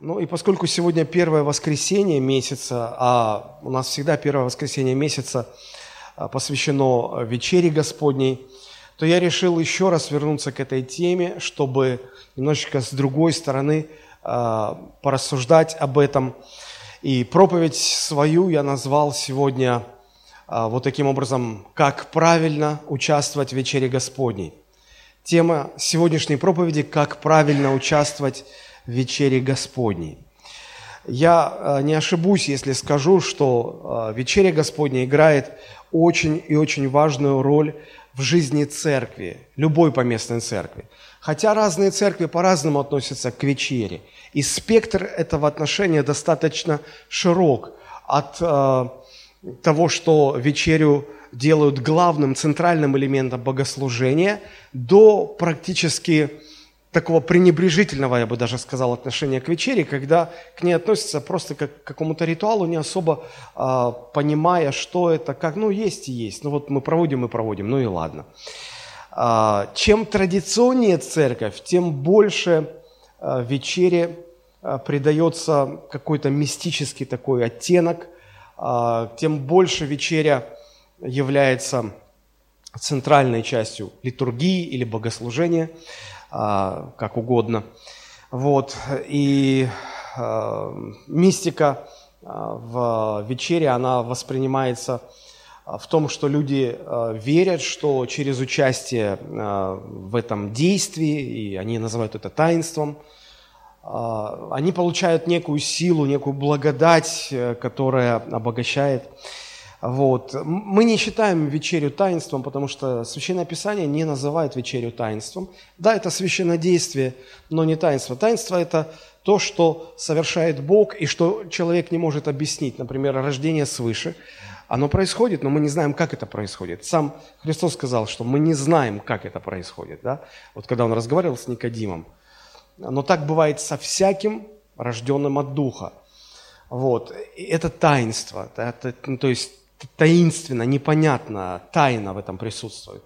Ну и поскольку сегодня первое воскресенье месяца, а у нас всегда первое воскресенье месяца а, посвящено вечере Господней, то я решил еще раз вернуться к этой теме, чтобы немножечко с другой стороны э, порассуждать об этом. И проповедь свою я назвал сегодня э, вот таким образом, как правильно участвовать в вечере Господней. Тема сегодняшней проповеди – как правильно участвовать вечере Господней. Я э, не ошибусь, если скажу, что э, вечеря Господня играет очень и очень важную роль в жизни церкви, любой поместной церкви. Хотя разные церкви по-разному относятся к вечере. И спектр этого отношения достаточно широк. От э, того, что вечерю делают главным, центральным элементом богослужения, до практически такого пренебрежительного, я бы даже сказал, отношения к вечере, когда к ней относятся просто как к какому-то ритуалу, не особо э, понимая, что это, как, ну, есть и есть. Ну, вот мы проводим и проводим, ну и ладно. Э, чем традиционнее церковь, тем больше э, вечере э, придается какой-то мистический такой оттенок, э, тем больше вечеря является центральной частью литургии или богослужения – а, как угодно. Вот. И а, мистика а, в вечере, она воспринимается в том, что люди верят, что через участие в этом действии, и они называют это таинством, они получают некую силу, некую благодать, э, которая обогащает вот. Мы не считаем вечерю таинством, потому что Священное Писание не называет вечерю таинством. Да, это священное действие, но не таинство. Таинство – это то, что совершает Бог и что человек не может объяснить. Например, рождение свыше. Оно происходит, но мы не знаем, как это происходит. Сам Христос сказал, что мы не знаем, как это происходит. Да? Вот когда Он разговаривал с Никодимом. Но так бывает со всяким, рожденным от Духа. Вот. Это таинство. Это, ну, то есть таинственно, непонятно, тайна в этом присутствует.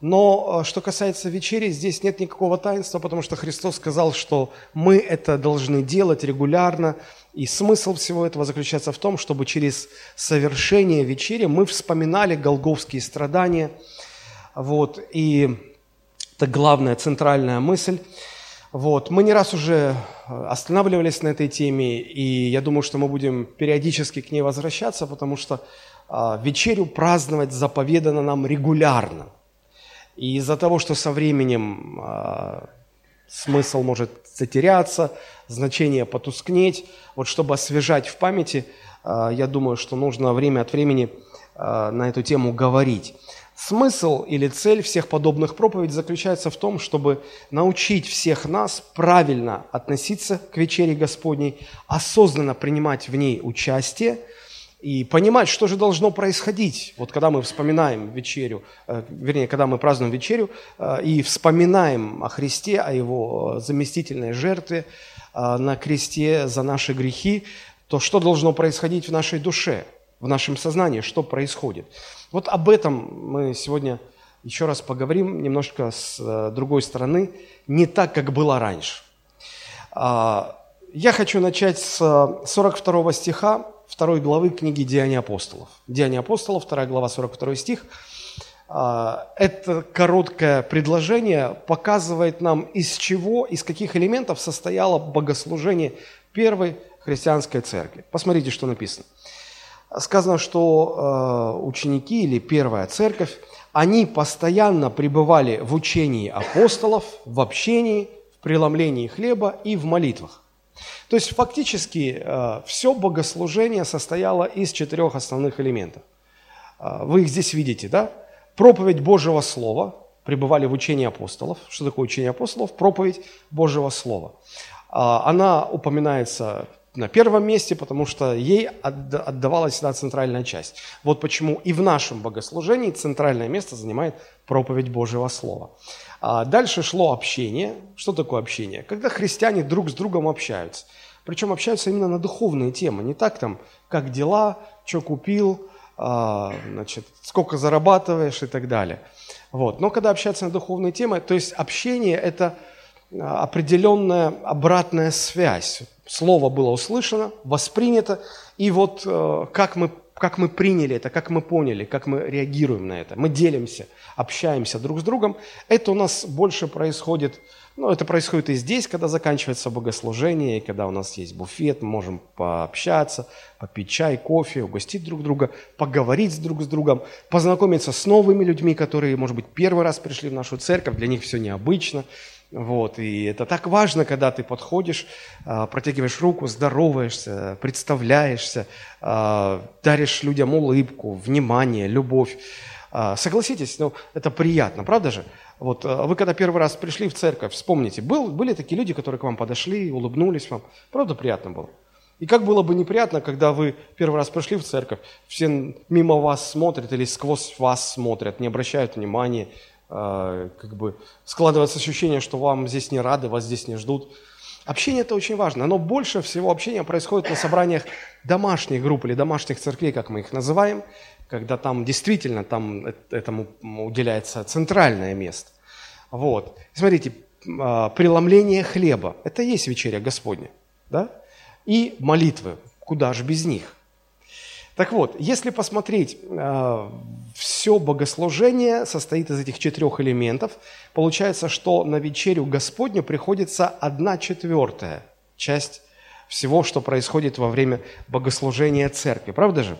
Но э, что касается вечери, здесь нет никакого таинства, потому что Христос сказал, что мы это должны делать регулярно. И смысл всего этого заключается в том, чтобы через совершение вечери мы вспоминали голговские страдания. Вот, и это главная, центральная мысль. Вот. Мы не раз уже э, останавливались на этой теме, и я думаю, что мы будем периодически к ней возвращаться, потому что вечерю праздновать заповедано нам регулярно. И из-за того, что со временем а, смысл может затеряться, значение потускнеть, вот чтобы освежать в памяти, а, я думаю, что нужно время от времени на эту тему говорить. Смысл или цель всех подобных проповедей заключается в том, чтобы научить всех нас правильно относиться к вечере Господней, осознанно принимать в ней участие – и понимать, что же должно происходить. Вот когда мы вспоминаем вечерю, э, вернее, когда мы празднуем вечерю э, и вспоминаем о Христе, о Его заместительной жертве э, на кресте за наши грехи, то что должно происходить в нашей душе, в нашем сознании, что происходит. Вот об этом мы сегодня еще раз поговорим немножко с другой стороны, не так, как было раньше. А, я хочу начать с 42 стиха второй главы книги «Деяния апостолов». «Деяния апостолов», вторая глава, 42 стих. А, это короткое предложение показывает нам, из чего, из каких элементов состояло богослужение первой христианской церкви. Посмотрите, что написано. Сказано, что а, ученики или первая церковь, они постоянно пребывали в учении апостолов, в общении, в преломлении хлеба и в молитвах. То есть фактически э, все богослужение состояло из четырех основных элементов. Э, вы их здесь видите, да? Проповедь Божьего Слова, пребывали в учении апостолов. Что такое учение апостолов? Проповедь Божьего Слова. Э, она упоминается на первом месте, потому что ей отдавалась всегда центральная часть. Вот почему и в нашем богослужении центральное место занимает проповедь Божьего Слова. А дальше шло общение. Что такое общение? Когда христиане друг с другом общаются. Причем общаются именно на духовные темы. Не так там, как дела, что купил, а, значит, сколько зарабатываешь и так далее. Вот. Но когда общаются на духовные темы, то есть общение – это а, определенная обратная связь. Слово было услышано, воспринято, и вот э, как мы как мы приняли это, как мы поняли, как мы реагируем на это. Мы делимся, общаемся друг с другом. Это у нас больше происходит, ну, это происходит и здесь, когда заканчивается богослужение, и когда у нас есть буфет, мы можем пообщаться, попить чай, кофе, угостить друг друга, поговорить друг с другом, познакомиться с новыми людьми, которые, может быть, первый раз пришли в нашу церковь, для них все необычно. Вот, и это так важно, когда ты подходишь, а, протягиваешь руку, здороваешься, представляешься, а, даришь людям улыбку, внимание, любовь. А, согласитесь, ну, это приятно, правда же? Вот вы когда первый раз пришли в церковь, вспомните, был, были такие люди, которые к вам подошли, улыбнулись вам. Правда приятно было? И как было бы неприятно, когда вы первый раз пришли в церковь, все мимо вас смотрят или сквозь вас смотрят, не обращают внимания, как бы складывается ощущение, что вам здесь не рады, вас здесь не ждут. Общение это очень важно, но больше всего общения происходит на собраниях домашних групп или домашних церквей, как мы их называем, когда там действительно там этому уделяется центральное место. Вот. Смотрите, а, преломление хлеба – это и есть вечеря Господня, да? И молитвы, куда же без них – так вот, если посмотреть, э, все богослужение состоит из этих четырех элементов. Получается, что на вечерю Господню приходится одна четвертая часть всего, что происходит во время богослужения церкви. Правда же?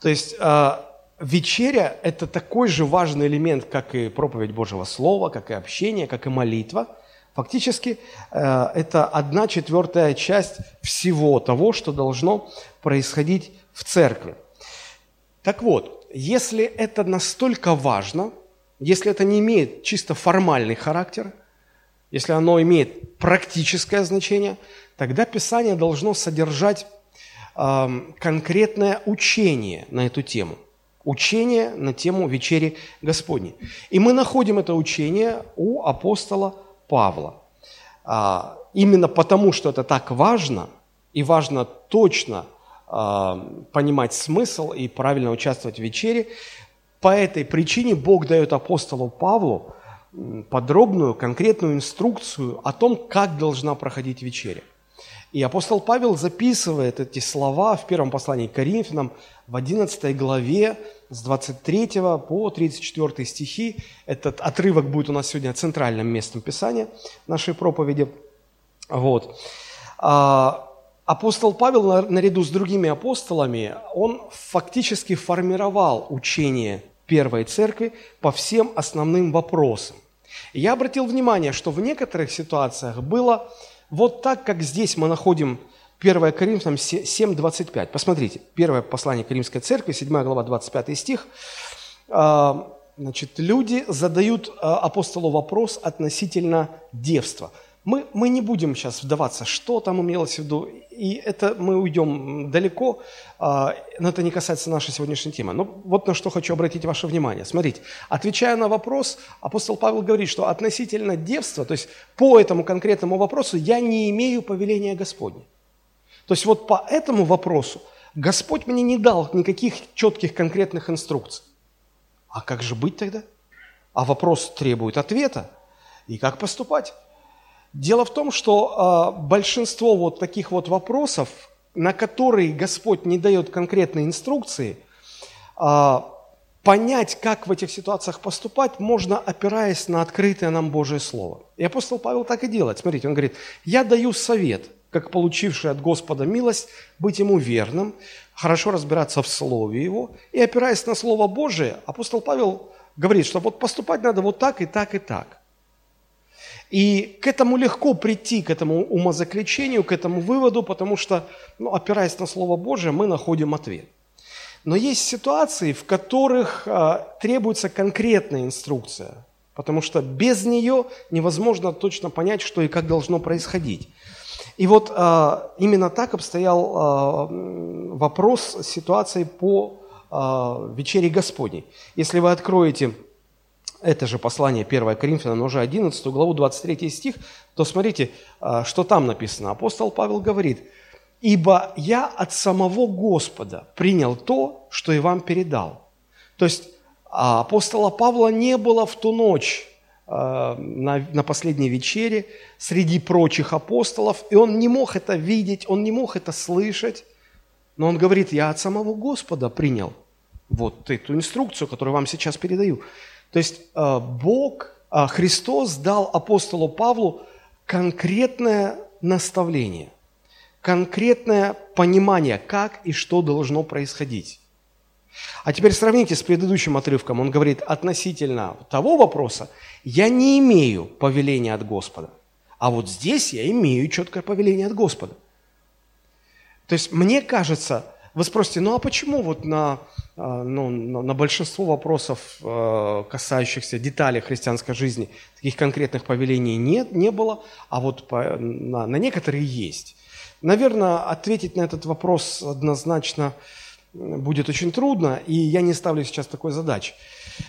То есть э, вечеря – это такой же важный элемент, как и проповедь Божьего Слова, как и общение, как и молитва – Фактически э, это одна четвертая часть всего того, что должно происходить в церкви. Так вот, если это настолько важно, если это не имеет чисто формальный характер, если оно имеет практическое значение, тогда Писание должно содержать э, конкретное учение на эту тему. Учение на тему вечери Господней. И мы находим это учение у апостола Павла. А, именно потому, что это так важно, и важно точно а, понимать смысл и правильно участвовать в вечере, по этой причине Бог дает апостолу Павлу подробную, конкретную инструкцию о том, как должна проходить вечеря. И апостол Павел записывает эти слова в первом послании к Коринфянам в 11 главе с 23 по 34 стихи. Этот отрывок будет у нас сегодня центральным местом Писания нашей проповеди. Вот. А, апостол Павел наряду с другими апостолами, он фактически формировал учение Первой Церкви по всем основным вопросам. Я обратил внимание, что в некоторых ситуациях было вот так, как здесь мы находим 1 Коринфянам 7:25. Посмотрите, первое послание Римской церкви, 7 глава, 25 стих. А, значит, люди задают а, апостолу вопрос относительно девства – мы, мы не будем сейчас вдаваться, что там имелось в виду, и это мы уйдем далеко, а, но это не касается нашей сегодняшней темы. Но вот на что хочу обратить ваше внимание. Смотрите, отвечая на вопрос, апостол Павел говорит, что относительно девства, то есть по этому конкретному вопросу я не имею повеления Господня. То есть вот по этому вопросу Господь мне не дал никаких четких конкретных инструкций. А как же быть тогда? А вопрос требует ответа. И как поступать? Дело в том, что э, большинство вот таких вот вопросов, на которые Господь не дает конкретной инструкции, э, понять, как в этих ситуациях поступать, можно, опираясь на открытое нам Божье Слово. И апостол Павел так и делает. Смотрите, он говорит, я даю совет, как получивший от Господа милость, быть ему верным, хорошо разбираться в Слове Его. И опираясь на Слово Божие, апостол Павел говорит, что вот поступать надо вот так и так и так. И к этому легко прийти, к этому умозаключению, к этому выводу, потому что, ну, опираясь на Слово Божие, мы находим ответ. Но есть ситуации, в которых а, требуется конкретная инструкция, потому что без нее невозможно точно понять, что и как должно происходить. И вот а, именно так обстоял а, вопрос ситуации по а, вечере Господней. Если вы откроете это же послание 1 Коринфянам, уже 11 главу, 23 стих, то смотрите, а, что там написано. Апостол Павел говорит, «Ибо я от самого Господа принял то, что и вам передал». То есть а, апостола Павла не было в ту ночь на, на последней вечере среди прочих апостолов, и он не мог это видеть, он не мог это слышать, но он говорит, я от самого Господа принял вот эту инструкцию, которую вам сейчас передаю. То есть Бог, Христос дал апостолу Павлу конкретное наставление, конкретное понимание, как и что должно происходить. А теперь сравните с предыдущим отрывком. Он говорит, относительно того вопроса, я не имею повеления от Господа. А вот здесь я имею четкое повеление от Господа. То есть мне кажется, вы спросите, ну а почему вот на, а, ну, на большинство вопросов, э, касающихся деталей христианской жизни, таких конкретных повелений нет, не было, а вот по, на, на некоторые есть? Наверное, ответить на этот вопрос однозначно будет очень трудно, и я не ставлю сейчас такой задачи.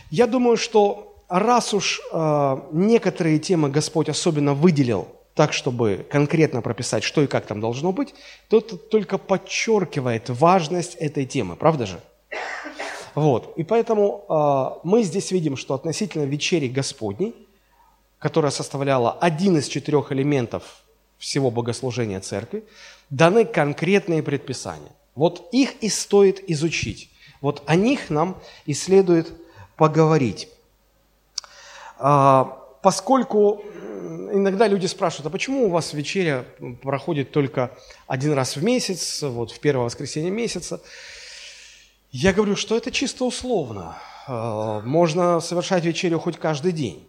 Я думаю, что раз уж э, некоторые темы Господь особенно выделил так, чтобы конкретно прописать, что и как там должно быть, то это только подчеркивает важность этой темы, правда же? Вот. И поэтому э, мы здесь видим, что относительно вечери Господней, которая составляла один из четырех элементов всего богослужения церкви, даны конкретные предписания – вот их и стоит изучить. Вот о них нам и следует поговорить. А, поскольку иногда люди спрашивают, а почему у вас вечеря проходит только один раз в месяц, вот в первое воскресенье месяца? Я говорю, что это чисто условно. А, можно совершать вечерю хоть каждый день,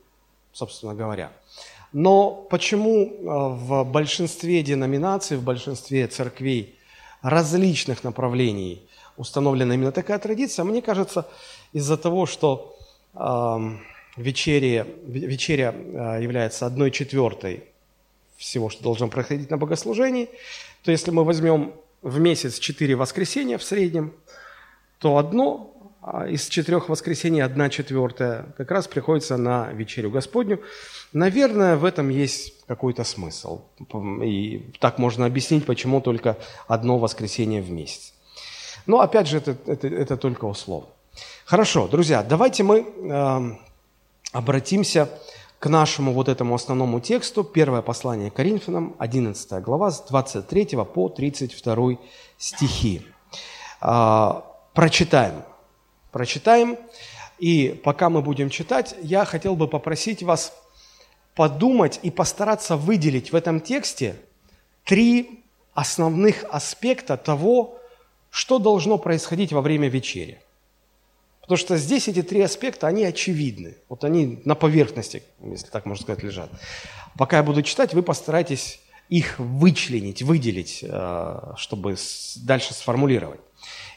собственно говоря. Но почему а, в большинстве деноминаций, в большинстве церквей различных направлений установлена именно такая традиция. Мне кажется, из-за того, что э, вечеря, э, является одной четвертой всего, что должно проходить на богослужении, то если мы возьмем в месяц четыре воскресенья в среднем, то одно а, из четырех воскресений, одна четвертая, как раз приходится на вечерю Господню. Наверное, в этом есть какой-то смысл. И так можно объяснить, почему только одно воскресенье в месяц. Но опять же, это, это, это только условно. Хорошо, друзья, давайте мы э, обратимся к нашему вот этому основному тексту. Первое послание Коринфянам, 11 глава, с 23 по 32 стихи. Э, прочитаем. Прочитаем. И пока мы будем читать, я хотел бы попросить вас подумать и постараться выделить в этом тексте три основных аспекта того, что должно происходить во время вечери. Потому что здесь эти три аспекта, они очевидны. Вот они на поверхности, если так можно сказать, лежат. Пока я буду читать, вы постарайтесь их вычленить, выделить, э, чтобы дальше сформулировать.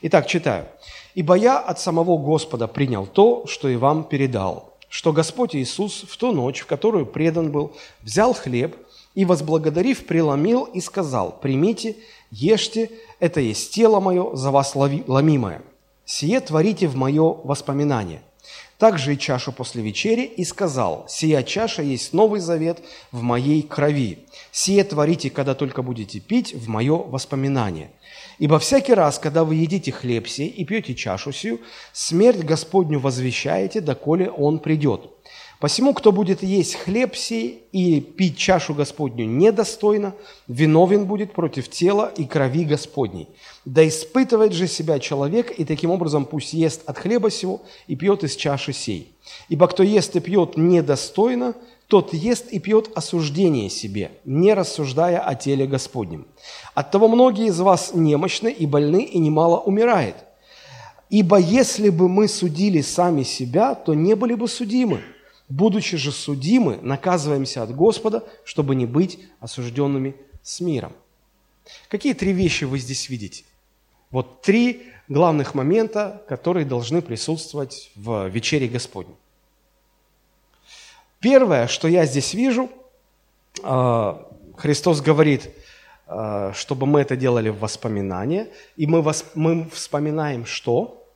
Итак, читаю. «Ибо я от самого Господа принял то, что и вам передал, что Господь Иисус в ту ночь, в которую предан был, взял хлеб и, возблагодарив, преломил и сказал, «Примите, ешьте, это есть тело мое, за вас ломимое. Сие творите в мое воспоминание». Также и чашу после вечери и сказал, «Сия чаша есть новый завет в моей крови. Сие творите, когда только будете пить, в мое воспоминание». Ибо всякий раз, когда вы едите хлеб сей и пьете чашу сию, смерть Господню возвещаете, доколе Он придет. Посему, кто будет есть хлеб сей и пить чашу Господню недостойно, виновен будет против тела и крови Господней. Да испытывает же себя человек, и таким образом пусть ест от хлеба сего и пьет из чаши сей. Ибо кто ест и пьет недостойно, тот ест и пьет осуждение себе, не рассуждая о теле Господнем. Оттого многие из вас немощны и больны, и немало умирает. Ибо если бы мы судили сами себя, то не были бы судимы. Будучи же судимы, наказываемся от Господа, чтобы не быть осужденными с миром. Какие три вещи вы здесь видите? Вот три главных момента, которые должны присутствовать в вечере Господней. Первое, что я здесь вижу, а, Христос говорит, а, чтобы мы это делали в воспоминание, и мы, восп... мы вспоминаем что?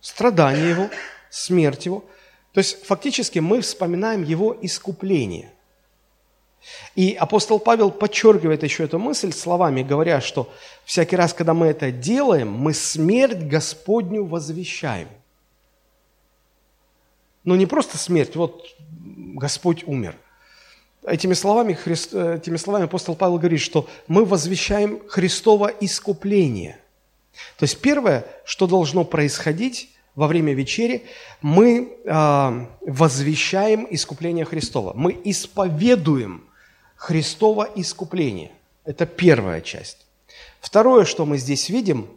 Страдание Его, смерть Его. То есть фактически мы вспоминаем Его искупление. И апостол Павел подчеркивает еще эту мысль словами, говоря, что всякий раз, когда мы это делаем, мы смерть Господню возвещаем – Но не просто смерть, вот Господь умер. Этими словами, Христ, этими словами апостол Павел говорит, что мы возвещаем Христово искупление. То есть первое, что должно происходить во время вечери, мы э, возвещаем искупление Христова. Мы исповедуем Христово искупление. Это первая часть. Второе, что мы здесь видим,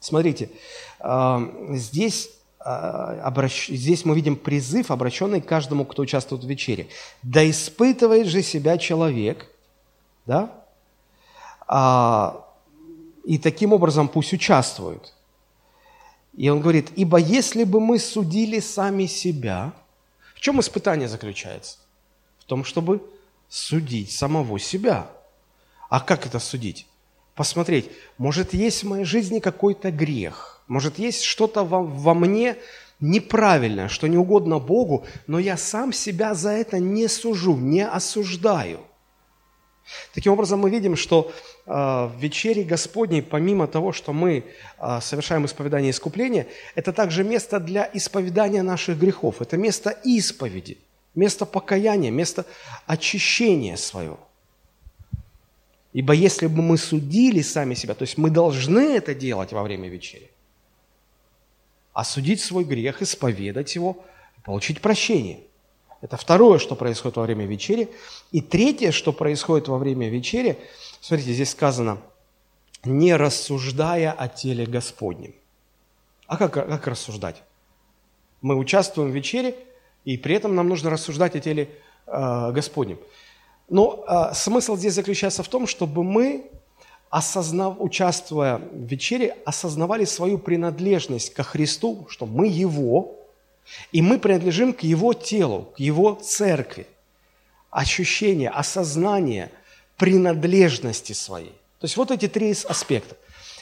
смотрите, э, здесь а, здесь мы видим призыв, обращенный к каждому, кто участвует в вечере. Да испытывает же себя человек, да, а, и таким образом пусть участвует. И он говорит, ибо если бы мы судили сами себя, в чем испытание заключается? В том, чтобы судить самого себя. А как это судить? Посмотреть, может, есть в моей жизни какой-то грех – может, есть что-то во, во мне неправильное, что не угодно Богу, но я сам себя за это не сужу, не осуждаю. Таким образом, мы видим, что э, в вечере Господней, помимо того, что мы э, совершаем исповедание искупления, это также место для исповедания наших грехов. Это место исповеди, место покаяния, место очищения своего. Ибо если бы мы судили сами себя, то есть мы должны это делать во время вечери, осудить свой грех, исповедать его, получить прощение. Это второе, что происходит во время вечери. И третье, что происходит во время вечери, смотрите, здесь сказано, не рассуждая о теле Господнем. А как, как рассуждать? Мы участвуем в вечере, и при этом нам нужно рассуждать о теле э, Господнем. Но э, смысл здесь заключается в том, чтобы мы осознав, участвуя в вечере, осознавали свою принадлежность ко Христу, что мы Его, и мы принадлежим к Его телу, к Его церкви. Ощущение, осознание принадлежности своей. То есть вот эти три аспекта.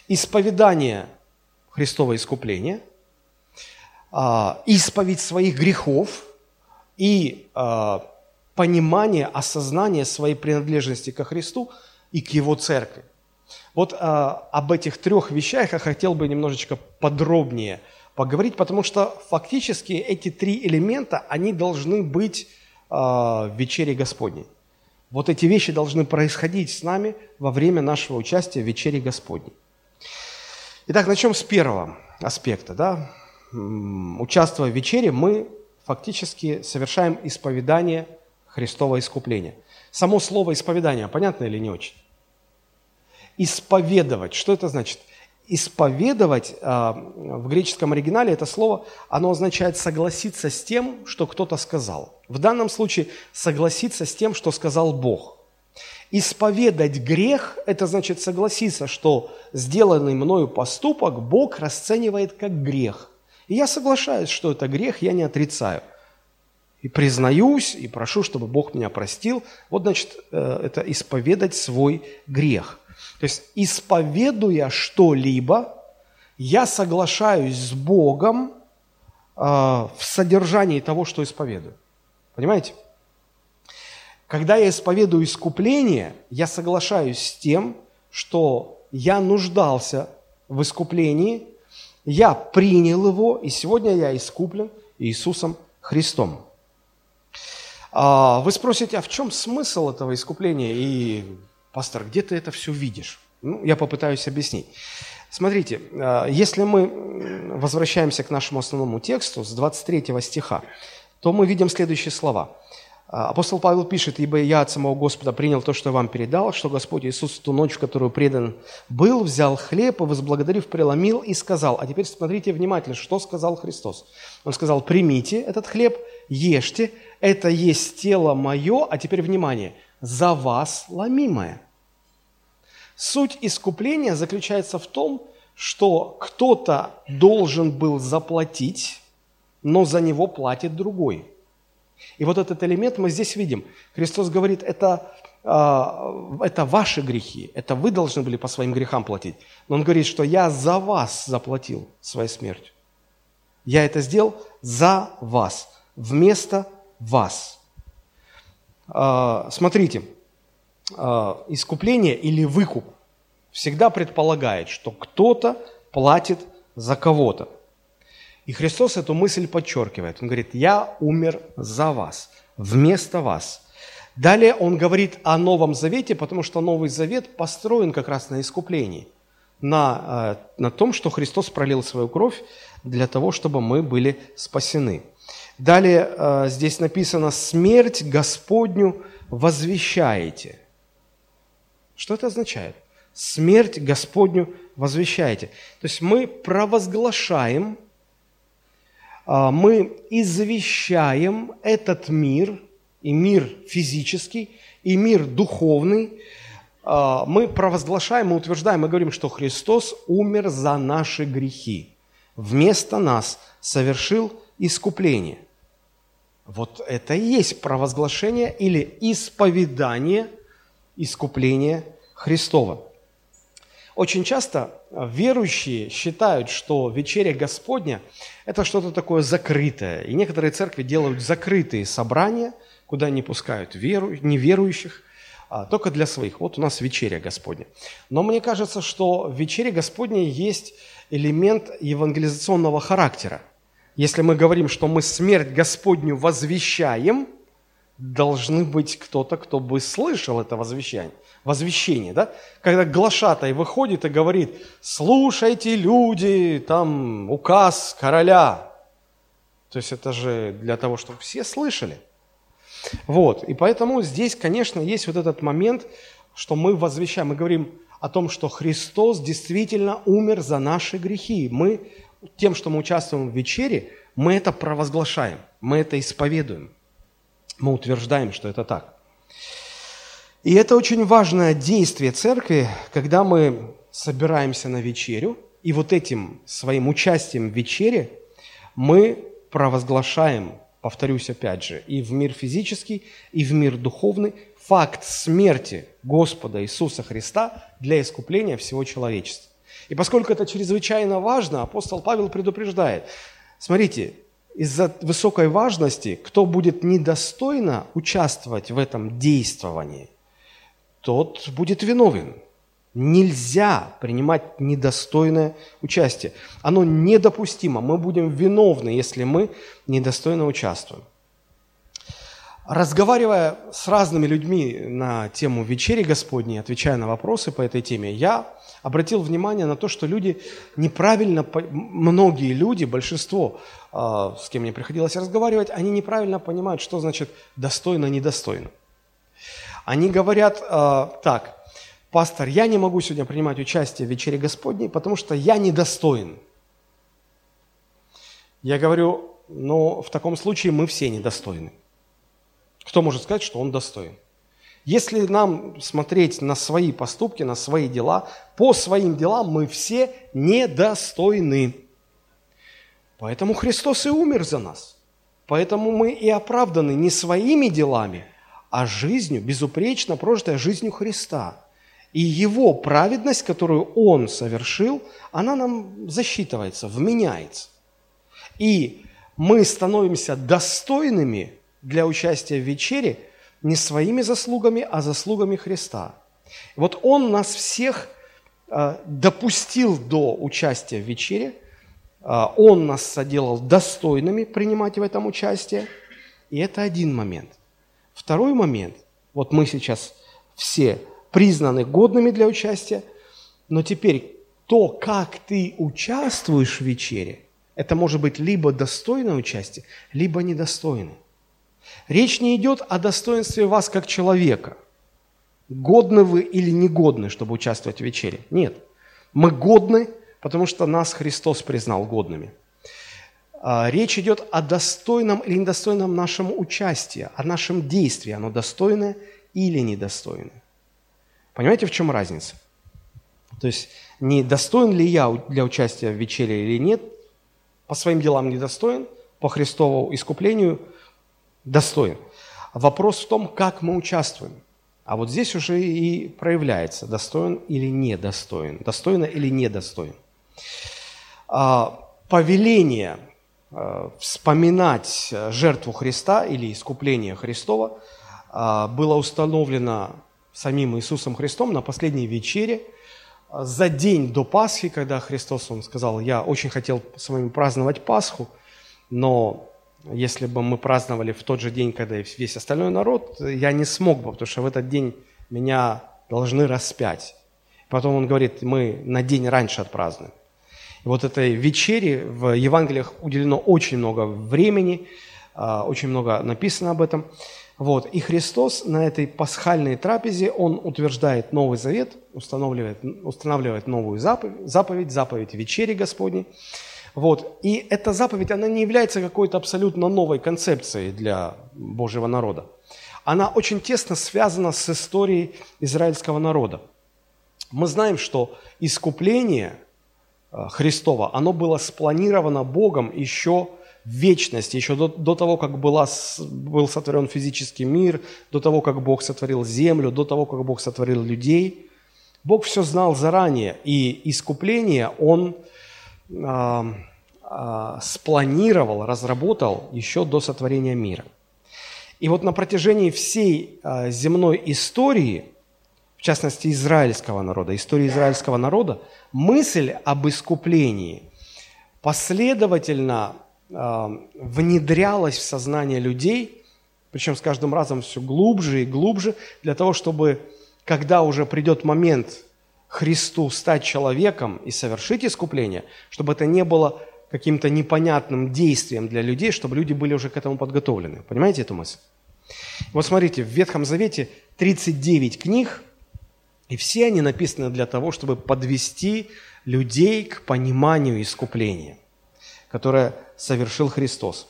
Исповедание Христова искупления, а, исповедь своих грехов и а, понимание, осознание своей принадлежности ко Христу и к Его церкви. Вот а, об этих трех вещах я хотел бы немножечко подробнее поговорить, потому что фактически эти три элемента, они должны быть а, в вечере Господней. Вот эти вещи должны происходить с нами во время нашего участия в вечере Господней. Итак, начнем с первого аспекта. Да? Участвуя в вечере, мы фактически совершаем исповедание Христова искупления. Само слово исповедание, понятно или не очень? Исповедовать. Что это значит? Исповедовать а, в греческом оригинале это слово, оно означает согласиться с тем, что кто-то сказал. В данном случае согласиться с тем, что сказал Бог. Исповедать грех – это значит согласиться, что сделанный мною поступок Бог расценивает как грех. И я соглашаюсь, что это грех, я не отрицаю. И признаюсь, и прошу, чтобы Бог меня простил. Вот, значит, э, это исповедать свой грех. То есть, исповедуя что-либо, я соглашаюсь с Богом э, в содержании того, что исповедую. Понимаете? Когда я исповедую искупление, я соглашаюсь с тем, что я нуждался в искуплении, я принял его, и сегодня я искуплен Иисусом Христом. А, вы спросите, а в чем смысл этого искупления? И Пастор, где ты это все видишь? Ну, я попытаюсь объяснить. Смотрите, э, если мы возвращаемся к нашему основному тексту с 23 стиха, то мы видим следующие слова. Э, апостол Павел пишет, «Ибо я от самого Господа принял то, что вам передал, что Господь Иисус в ту ночь, которую предан был, взял хлеб и, возблагодарив, преломил и сказал». А теперь смотрите внимательно, что сказал Христос. Он сказал, «Примите этот хлеб, ешьте, это есть тело мое». А теперь внимание – за вас ломимое. Суть искупления заключается в том, что кто-то должен был заплатить, но за него платит другой. И вот этот элемент мы здесь видим. Христос говорит, это, э, это ваши грехи, это вы должны были по своим грехам платить. Но Он говорит, что я за вас заплатил своей смертью. Я это сделал за вас, вместо вас. А, смотрите, а, искупление или выкуп всегда предполагает, что кто-то платит за кого-то. И Христос эту мысль подчеркивает. Он говорит, я умер за вас, вместо вас. Далее он говорит о Новом Завете, потому что Новый Завет построен как раз на искуплении, на, э, на том, что Христос пролил свою кровь для того, чтобы мы были спасены. Далее э, здесь написано «смерть Господню возвещаете». Что это означает? Смерть Господню возвещаете. То есть мы провозглашаем, э, мы извещаем этот мир, и мир физический, и мир духовный, э, мы провозглашаем, мы утверждаем, мы говорим, что Христос умер за наши грехи, вместо нас совершил искупление. Вот это и есть провозглашение или исповедание искупления Христова. Очень часто верующие считают, что вечеря Господня – это что-то такое закрытое. И некоторые церкви делают закрытые собрания, куда не пускают веру, неверующих, а только для своих. Вот у нас вечеря Господня. Но мне кажется, что в вечере Господней есть элемент евангелизационного характера – если мы говорим, что мы смерть Господню возвещаем, должны быть кто-то, кто бы слышал это возвещание. Возвещение, да? Когда глашатай выходит и говорит, слушайте, люди, там указ короля. То есть это же для того, чтобы все слышали. Вот, и поэтому здесь, конечно, есть вот этот момент, что мы возвещаем, мы говорим о том, что Христос действительно умер за наши грехи. Мы тем, что мы участвуем в вечере, мы это провозглашаем, мы это исповедуем, мы утверждаем, что это так. И это очень важное действие церкви, когда мы собираемся на вечерю, и вот этим своим участием в вечере мы провозглашаем, повторюсь опять же, и в мир физический, и в мир духовный факт смерти Господа Иисуса Христа для искупления всего человечества. И поскольку это чрезвычайно важно, апостол Павел предупреждает, смотрите, из-за высокой важности, кто будет недостойно участвовать в этом действовании, тот будет виновен. Нельзя принимать недостойное участие. Оно недопустимо. Мы будем виновны, если мы недостойно участвуем. Разговаривая с разными людьми на тему вечери Господней, отвечая на вопросы по этой теме, я обратил внимание на то, что люди неправильно, многие люди, большинство, а, с кем мне приходилось разговаривать, они неправильно понимают, что значит достойно, недостойно. Они говорят а, так, пастор, я не могу сегодня принимать участие в вечере Господней, потому что я недостоин. Я говорю, но в таком случае мы все недостойны. Кто может сказать, что он достоин? Если нам смотреть на свои поступки, на свои дела, по своим делам мы все недостойны. Поэтому Христос и умер за нас. Поэтому мы и оправданы не своими делами, а жизнью, безупречно прожитой жизнью Христа. И Его праведность, которую Он совершил, она нам засчитывается, вменяется. И мы становимся достойными для участия в вечере не своими заслугами, а заслугами Христа. вот Он нас всех а, допустил до участия в вечере, а, Он нас соделал достойными принимать в этом участие, и это один момент. Второй момент, вот мы сейчас все признаны годными для участия, но теперь то, как ты участвуешь в вечере, это может быть либо достойное участие, либо недостойное. Речь не идет о достоинстве вас как человека. Годны вы или негодны, чтобы участвовать в вечере? Нет. Мы годны, потому что нас Христос признал годными. А, речь идет о достойном или недостойном нашем участии, о нашем действии. Оно достойное или недостойное. Понимаете, в чем разница? То есть, не достоин ли я для участия в вечере или нет, по своим делам недостоин, по Христову искуплению – достоин. Вопрос в том, как мы участвуем. А вот здесь уже и проявляется, достоин или недостоин, достойно или недостоин. А, повеление а, вспоминать жертву Христа или искупление Христова а, было установлено самим Иисусом Христом на последней вечере, за день до Пасхи, когда Христос, Он сказал, я очень хотел с вами праздновать Пасху, но если бы мы праздновали в тот же день, когда и весь остальной народ, я не смог бы, потому что в этот день меня должны распять. Потом он говорит, мы на день раньше отпразднуем. И вот этой вечере в Евангелиях уделено очень много времени, а, очень много написано об этом. Вот. И Христос на этой пасхальной трапезе, Он утверждает Новый Завет, устанавливает, устанавливает новую заповедь, заповедь, заповедь вечери Господней. Вот. И эта заповедь, она не является какой-то абсолютно новой концепцией для Божьего народа. Она очень тесно связана с историей израильского народа. Мы знаем, что искупление э, Христова, оно было спланировано Богом еще в вечности, еще до, до того, как была, был сотворен физический мир, до того, как Бог сотворил землю, до того, как Бог сотворил людей. Бог все знал заранее, и искупление Он спланировал, разработал еще до сотворения мира. И вот на протяжении всей э, земной истории, в частности израильского народа, истории израильского народа, мысль об искуплении последовательно э, внедрялась в сознание людей, причем с каждым разом все глубже и глубже, для того, чтобы, когда уже придет момент Христу стать человеком и совершить искупление, чтобы это не было каким-то непонятным действием для людей, чтобы люди были уже к этому подготовлены. Понимаете эту мысль? Вот смотрите, в Ветхом Завете 39 книг, и все они написаны для того, чтобы подвести людей к пониманию искупления, которое совершил Христос.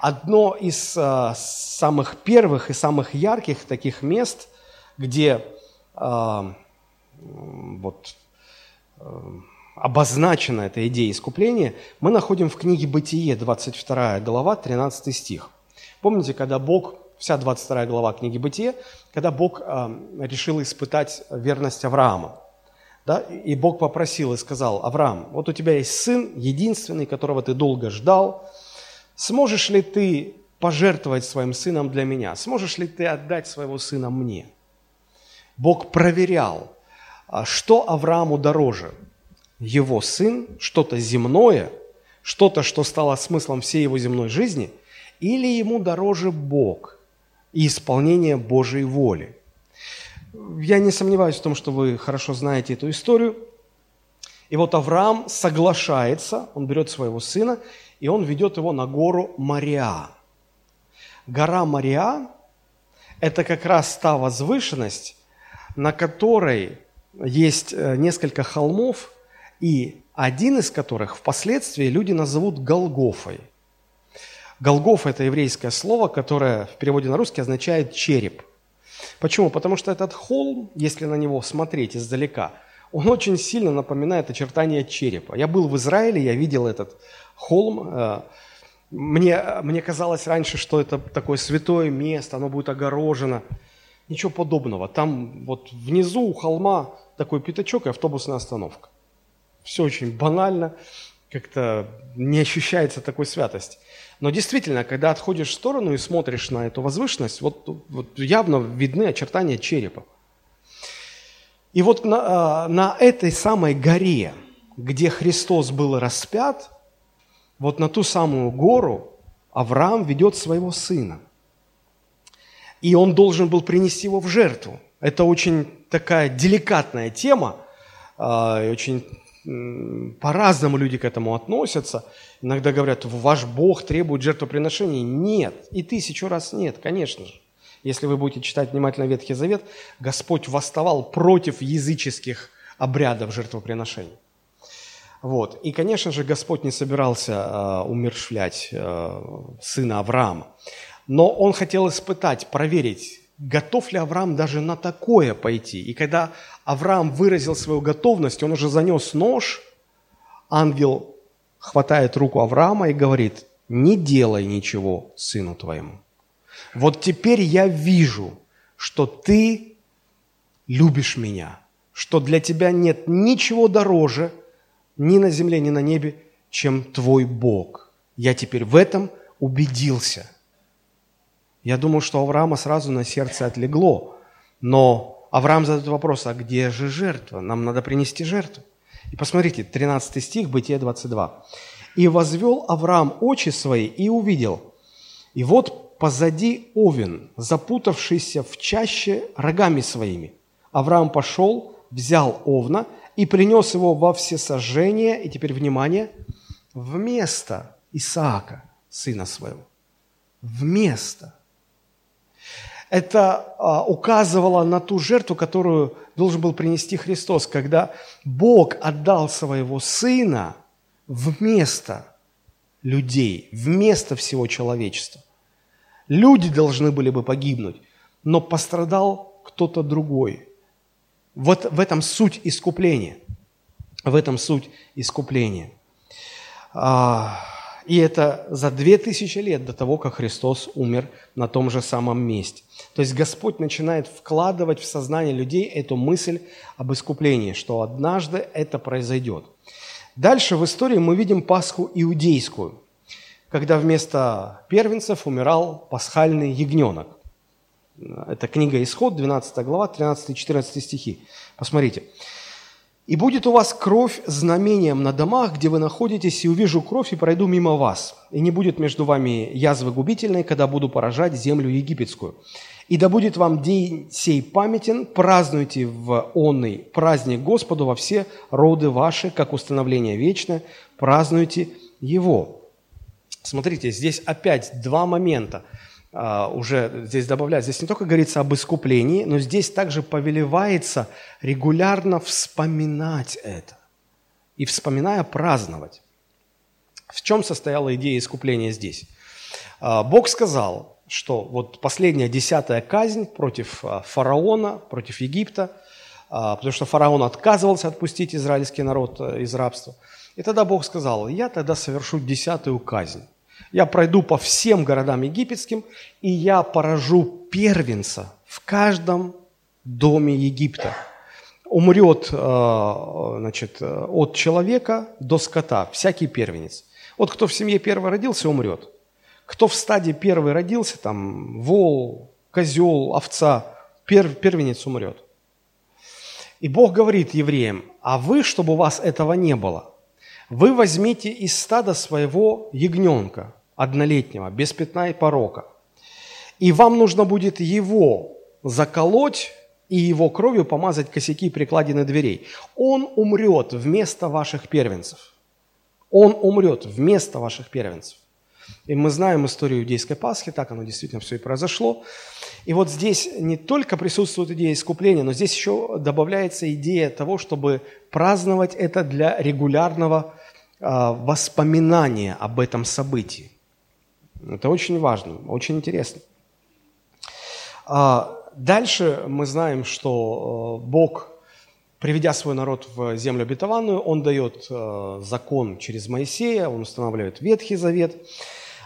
Одно из а, самых первых и самых ярких таких мест, где а, вот, а, обозначена эта идея искупления, мы находим в книге «Бытие», 22 глава, 13 стих. Помните, когда Бог, вся 22 глава книги «Бытие», когда Бог э, решил испытать верность Авраама. Да? И Бог попросил и сказал, Авраам, вот у тебя есть сын, единственный, которого ты долго ждал. Сможешь ли ты пожертвовать своим сыном для меня? Сможешь ли ты отдать своего сына мне? Бог проверял, что Аврааму дороже – его сын, что-то земное, что-то, что стало смыслом всей его земной жизни, или ему дороже Бог и исполнение Божьей воли. Я не сомневаюсь в том, что вы хорошо знаете эту историю. И вот Авраам соглашается, он берет своего сына, и он ведет его на гору Мариа. Гора Мариа – это как раз та возвышенность, на которой есть э, несколько холмов – и один из которых впоследствии люди назовут Голгофой. Голгоф – это еврейское слово, которое в переводе на русский означает «череп». Почему? Потому что этот холм, если на него смотреть издалека, он очень сильно напоминает очертания черепа. Я был в Израиле, я видел этот холм. Э, мне, мне казалось раньше, что это такое святое место, оно будет огорожено. Ничего подобного. Там вот внизу у холма такой пятачок и автобусная остановка. Все очень банально, как-то не ощущается такой святости. Но действительно, когда отходишь в сторону и смотришь на эту возвышенность, вот, вот явно видны очертания черепа. И вот на, а, на этой самой горе, где Христос был распят, вот на ту самую гору Авраам ведет своего сына. И он должен был принести его в жертву. Это очень такая деликатная тема, а, очень по-разному люди к этому относятся. Иногда говорят, ваш Бог требует жертвоприношений. Нет, и тысячу раз нет, конечно же. Если вы будете читать внимательно Ветхий Завет, Господь восставал против языческих обрядов жертвоприношений. Вот. И, конечно же, Господь не собирался э, умершвлять э, сына Авраама. Но он хотел испытать, проверить, готов ли Авраам даже на такое пойти. И когда Авраам выразил свою готовность, он уже занес нож, ангел хватает руку Авраама и говорит, не делай ничего сыну твоему. Вот теперь я вижу, что ты любишь меня, что для тебя нет ничего дороже ни на земле, ни на небе, чем твой Бог. Я теперь в этом убедился. Я думал, что Авраама сразу на сердце отлегло, но Авраам задает вопрос, а где же жертва? Нам надо принести жертву. И посмотрите, 13 стих, Бытие 22. «И возвел Авраам очи свои и увидел, и вот позади овен, запутавшийся в чаще рогами своими. Авраам пошел, взял овна и принес его во всесожжение, и теперь, внимание, вместо Исаака, сына своего. Вместо это а, указывало на ту жертву, которую должен был принести Христос, когда Бог отдал своего Сына вместо людей, вместо всего человечества. Люди должны были бы погибнуть, но пострадал кто-то другой. Вот в этом суть искупления. В этом суть искупления. А, и это за две тысячи лет до того, как Христос умер на том же самом месте. То есть Господь начинает вкладывать в сознание людей эту мысль об искуплении, что однажды это произойдет. Дальше в истории мы видим Пасху иудейскую, когда вместо первенцев умирал пасхальный ягненок. Это книга Исход, 12 глава, 13-14 стихи. Посмотрите. И будет у вас кровь знамением на домах, где вы находитесь, и увижу кровь, и пройду мимо вас. И не будет между вами язвы губительной, когда буду поражать землю египетскую. И да будет вам день сей памятен, празднуйте в онный праздник Господу во все роды ваши, как установление вечное, празднуйте его. Смотрите, здесь опять два момента – уже здесь добавляют, здесь не только говорится об искуплении, но здесь также повелевается регулярно вспоминать это и, вспоминая, праздновать. В чем состояла идея искупления здесь? А, Бог сказал, что вот последняя десятая казнь против а, фараона, против Египта, потому что фараон отказывался отпустить израильский народ э, из рабства. И тогда Бог сказал, я тогда совершу десятую казнь. Я пройду по всем городам египетским, и я поражу первенца в каждом доме Египта. Умрет э, значит, от человека до скота, всякий первенец. Вот кто в семье первый родился, умрет. Кто в стадии первый родился, там вол, козел, овца, пер, первенец умрет. И Бог говорит евреям, а вы, чтобы у вас этого не было, вы возьмите из стада своего ягненка, однолетнего, без пятна и порока. И вам нужно будет его заколоть и его кровью помазать косяки и прикладины дверей. Он умрет вместо ваших первенцев. Он умрет вместо ваших первенцев. И мы знаем историю иудейской Пасхи, так оно действительно все и произошло. И вот здесь не только присутствует идея искупления, но здесь еще добавляется идея того, чтобы праздновать это для регулярного э, воспоминания об этом событии. Это очень важно, очень интересно. А, дальше мы знаем, что э, Бог, приведя свой народ в землю обетованную, Он дает закон через Моисея, Он устанавливает Ветхий Завет.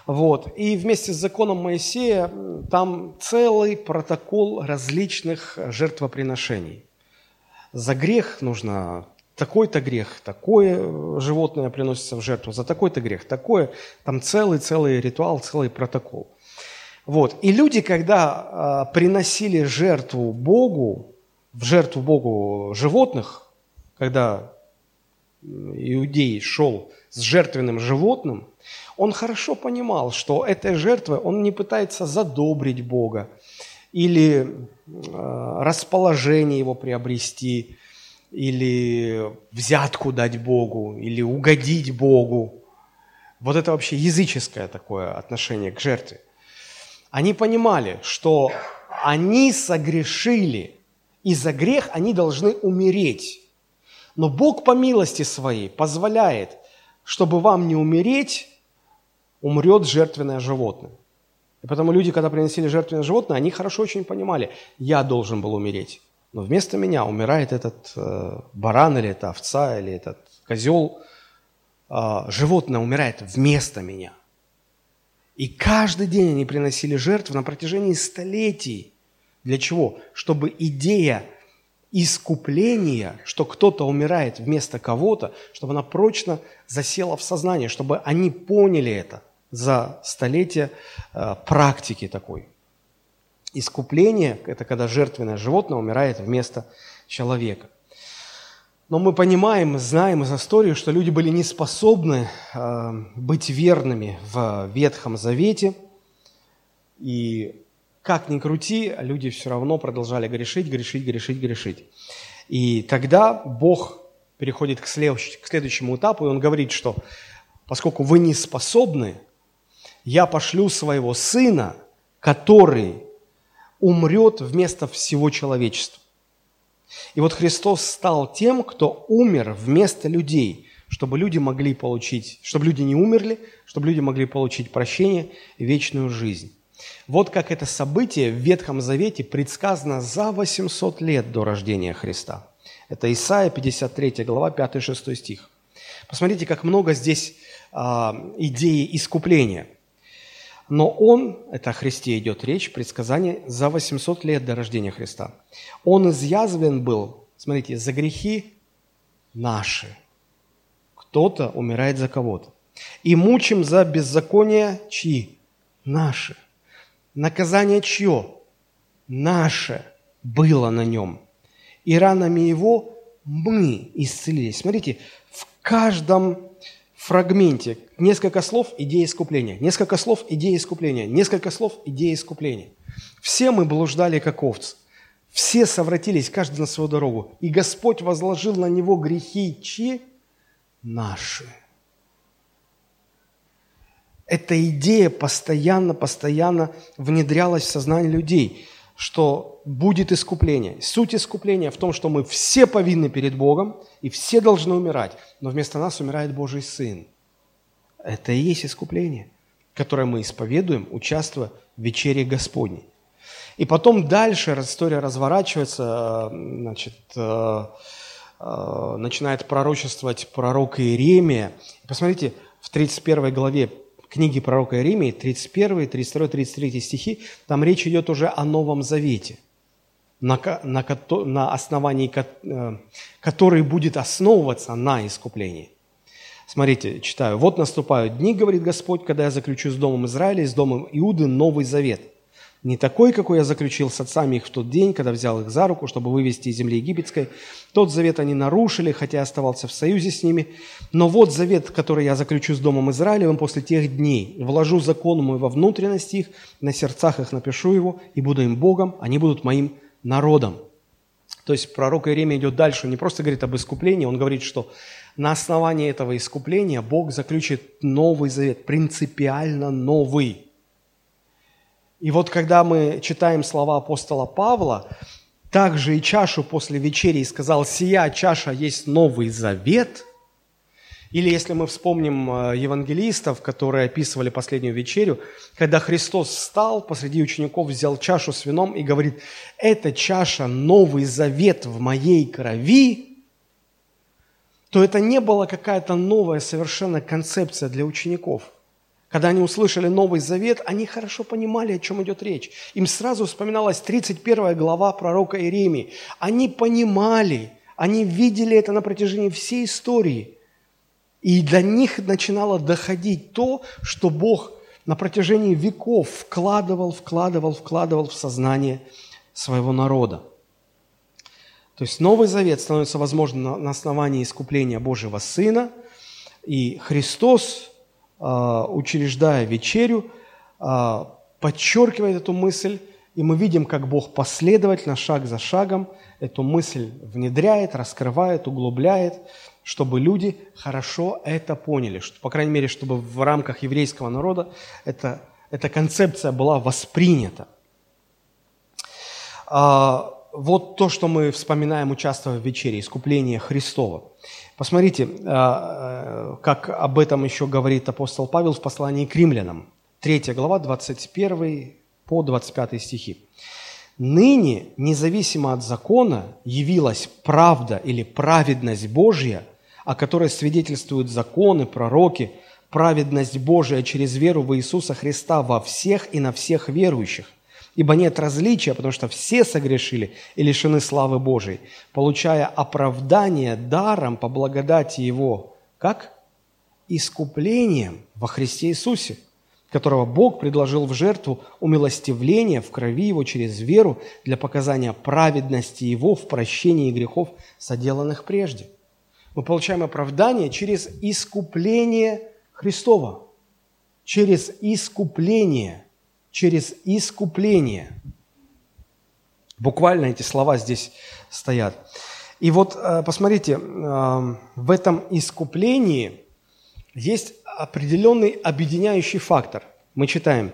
Вот. И вместе с законом Моисея там целый протокол различных жертвоприношений. За грех нужно такой-то грех, такое животное приносится в жертву, за такой-то грех, такое, там целый-целый ритуал, целый протокол. Вот. И люди, когда э, приносили жертву Богу, в жертву Богу животных, когда иудей шел с жертвенным животным, он хорошо понимал, что этой жертвой он не пытается задобрить Бога или э, расположение его приобрести, или взятку дать Богу, или угодить Богу. Вот это вообще языческое такое отношение к жертве. Они понимали, что они согрешили, и за грех они должны умереть. Но Бог по милости своей позволяет, чтобы вам не умереть, умрет жертвенное животное. И потому люди, когда приносили жертвенное животное, они хорошо очень понимали, я должен был умереть. Но вместо меня умирает этот э, баран или эта овца или этот козел. Э, животное умирает вместо меня. И каждый день они приносили жертвы на протяжении столетий. Для чего? Чтобы идея искупления, что кто-то умирает вместо кого-то, чтобы она прочно засела в сознание, чтобы они поняли это за столетия э, практики такой. Искупление – это когда жертвенное животное умирает вместо человека. Но мы понимаем, знаем из истории, что люди были не способны э, быть верными в Ветхом Завете. И как ни крути, люди все равно продолжали грешить, грешить, грешить, грешить. И тогда Бог переходит к следующему этапу, и Он говорит, что поскольку вы не способны, я пошлю своего Сына, который умрет вместо всего человечества. И вот Христос стал тем, кто умер вместо людей, чтобы люди могли получить, чтобы люди не умерли, чтобы люди могли получить прощение и вечную жизнь. Вот как это событие в Ветхом Завете предсказано за 800 лет до рождения Христа. Это Исаия 53 глава 5-6 стих. Посмотрите, как много здесь а, идеи искупления – но он, это о Христе идет речь, предсказание за 800 лет до рождения Христа. Он изъязвлен был, смотрите, за грехи наши. Кто-то умирает за кого-то. И мучим за беззаконие чьи? Наши. Наказание чье? Наше было на нем. И ранами его мы исцелились. Смотрите, в каждом фрагменте несколько слов идеи искупления, несколько слов идеи искупления, несколько слов идеи искупления. Все мы блуждали, как овцы. Все совратились, каждый на свою дорогу. И Господь возложил на него грехи чьи? Наши. Эта идея постоянно, постоянно внедрялась в сознание людей, что будет искупление. Суть искупления в том, что мы все повинны перед Богом, и все должны умирать но вместо нас умирает Божий Сын. Это и есть искупление, которое мы исповедуем, участвуя в вечере Господней. И потом дальше история разворачивается, значит, э, э, начинает пророчествовать пророк Иеремия. Посмотрите, в 31 главе книги пророка Иеремии, 31, 32, 33 стихи, там речь идет уже о Новом Завете – на, на, на основании э, который будет основываться на искуплении. Смотрите, читаю. «Вот наступают дни, говорит Господь, когда я заключу с Домом Израиля и с Домом Иуды Новый Завет. Не такой, какой я заключил с отцами их в тот день, когда взял их за руку, чтобы вывести из земли египетской. Тот завет они нарушили, хотя я оставался в союзе с ними. Но вот завет, который я заключу с Домом Израилевым после тех дней. Вложу закон мой во внутренность их, на сердцах их напишу его, и буду им Богом, они будут моим народом. То есть пророк Иеремия идет дальше, он не просто говорит об искуплении, он говорит, что на основании этого искупления Бог заключит новый завет, принципиально новый. И вот когда мы читаем слова апостола Павла, также и чашу после вечери сказал, «Сия чаша есть новый завет», или если мы вспомним э, евангелистов, которые описывали последнюю вечерю, когда Христос встал посреди учеников, взял чашу с вином и говорит, "Эта чаша – новый завет в моей крови, то это не была какая-то новая совершенно концепция для учеников. Когда они услышали Новый Завет, они хорошо понимали, о чем идет речь. Им сразу вспоминалась 31 глава пророка Иеремии. Они понимали, они видели это на протяжении всей истории – и для них начинало доходить то, что Бог на протяжении веков вкладывал, вкладывал, вкладывал в сознание своего народа. То есть Новый Завет становится возможным на основании искупления Божьего Сына, и Христос, учреждая вечерю, а, подчеркивает эту мысль, и мы видим, как Бог последовательно, шаг за шагом, эту мысль внедряет, раскрывает, углубляет, чтобы люди хорошо это поняли, что, по крайней мере, чтобы в рамках еврейского народа эта, эта концепция была воспринята. А, вот то, что мы вспоминаем, участвуя в вечере, искупление Христова. Посмотрите, а, а, как об этом еще говорит апостол Павел в послании к римлянам. 3 глава, 21 по 25 стихи. Ныне, независимо от закона, явилась правда или праведность Божья, о которой свидетельствуют законы, пророки, праведность Божия через веру в Иисуса Христа во всех и на всех верующих. Ибо нет различия, потому что все согрешили и лишены славы Божией, получая оправдание даром по благодати Его. Как? Искуплением во Христе Иисусе, которого Бог предложил в жертву умилостивления в крови Его через веру для показания праведности Его в прощении грехов, соделанных прежде. Мы получаем оправдание через искупление Христова. Через искупление. Через искупление. Буквально эти слова здесь стоят. И вот э, посмотрите, э, в этом искуплении есть определенный объединяющий фактор. Мы читаем,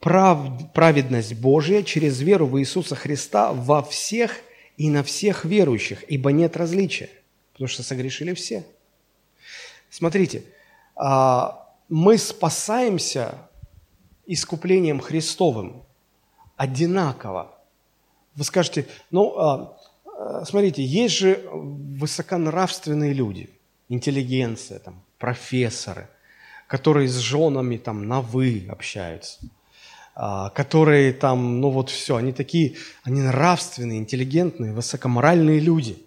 Прав, праведность Божия через веру в Иисуса Христа во всех и на всех верующих, ибо нет различия, потому что согрешили все. Смотрите, а, мы спасаемся искуплением Христовым одинаково. Вы скажете, ну, а, а, смотрите, есть же высоконравственные люди, интеллигенция, там, профессоры – которые с женами там на «вы» общаются, а, которые там, ну вот все, они такие, они нравственные, интеллигентные, высокоморальные люди,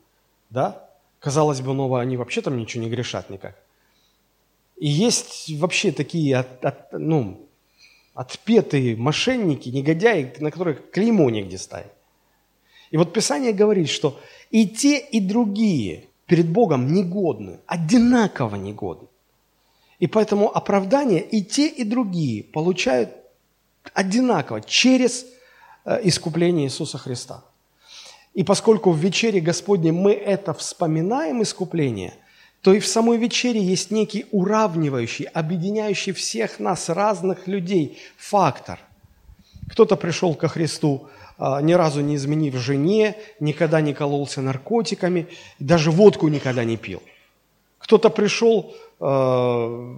да? Казалось бы, ну, они вообще там ничего не грешат никак. И есть вообще такие, ну, отпетые мошенники, негодяи, на которых клеймо негде ставить. И вот Писание говорит, что и те, и другие перед Богом негодны, одинаково негодны. И поэтому оправдание и те, и другие получают одинаково через э, искупление Иисуса Христа. И поскольку в вечере Господней мы это вспоминаем, искупление, то и в самой вечере есть некий уравнивающий, объединяющий всех нас, разных людей, фактор. Кто-то пришел ко Христу, э, ни разу не изменив жене, никогда не кололся наркотиками, даже водку никогда не пил. Кто-то пришел э,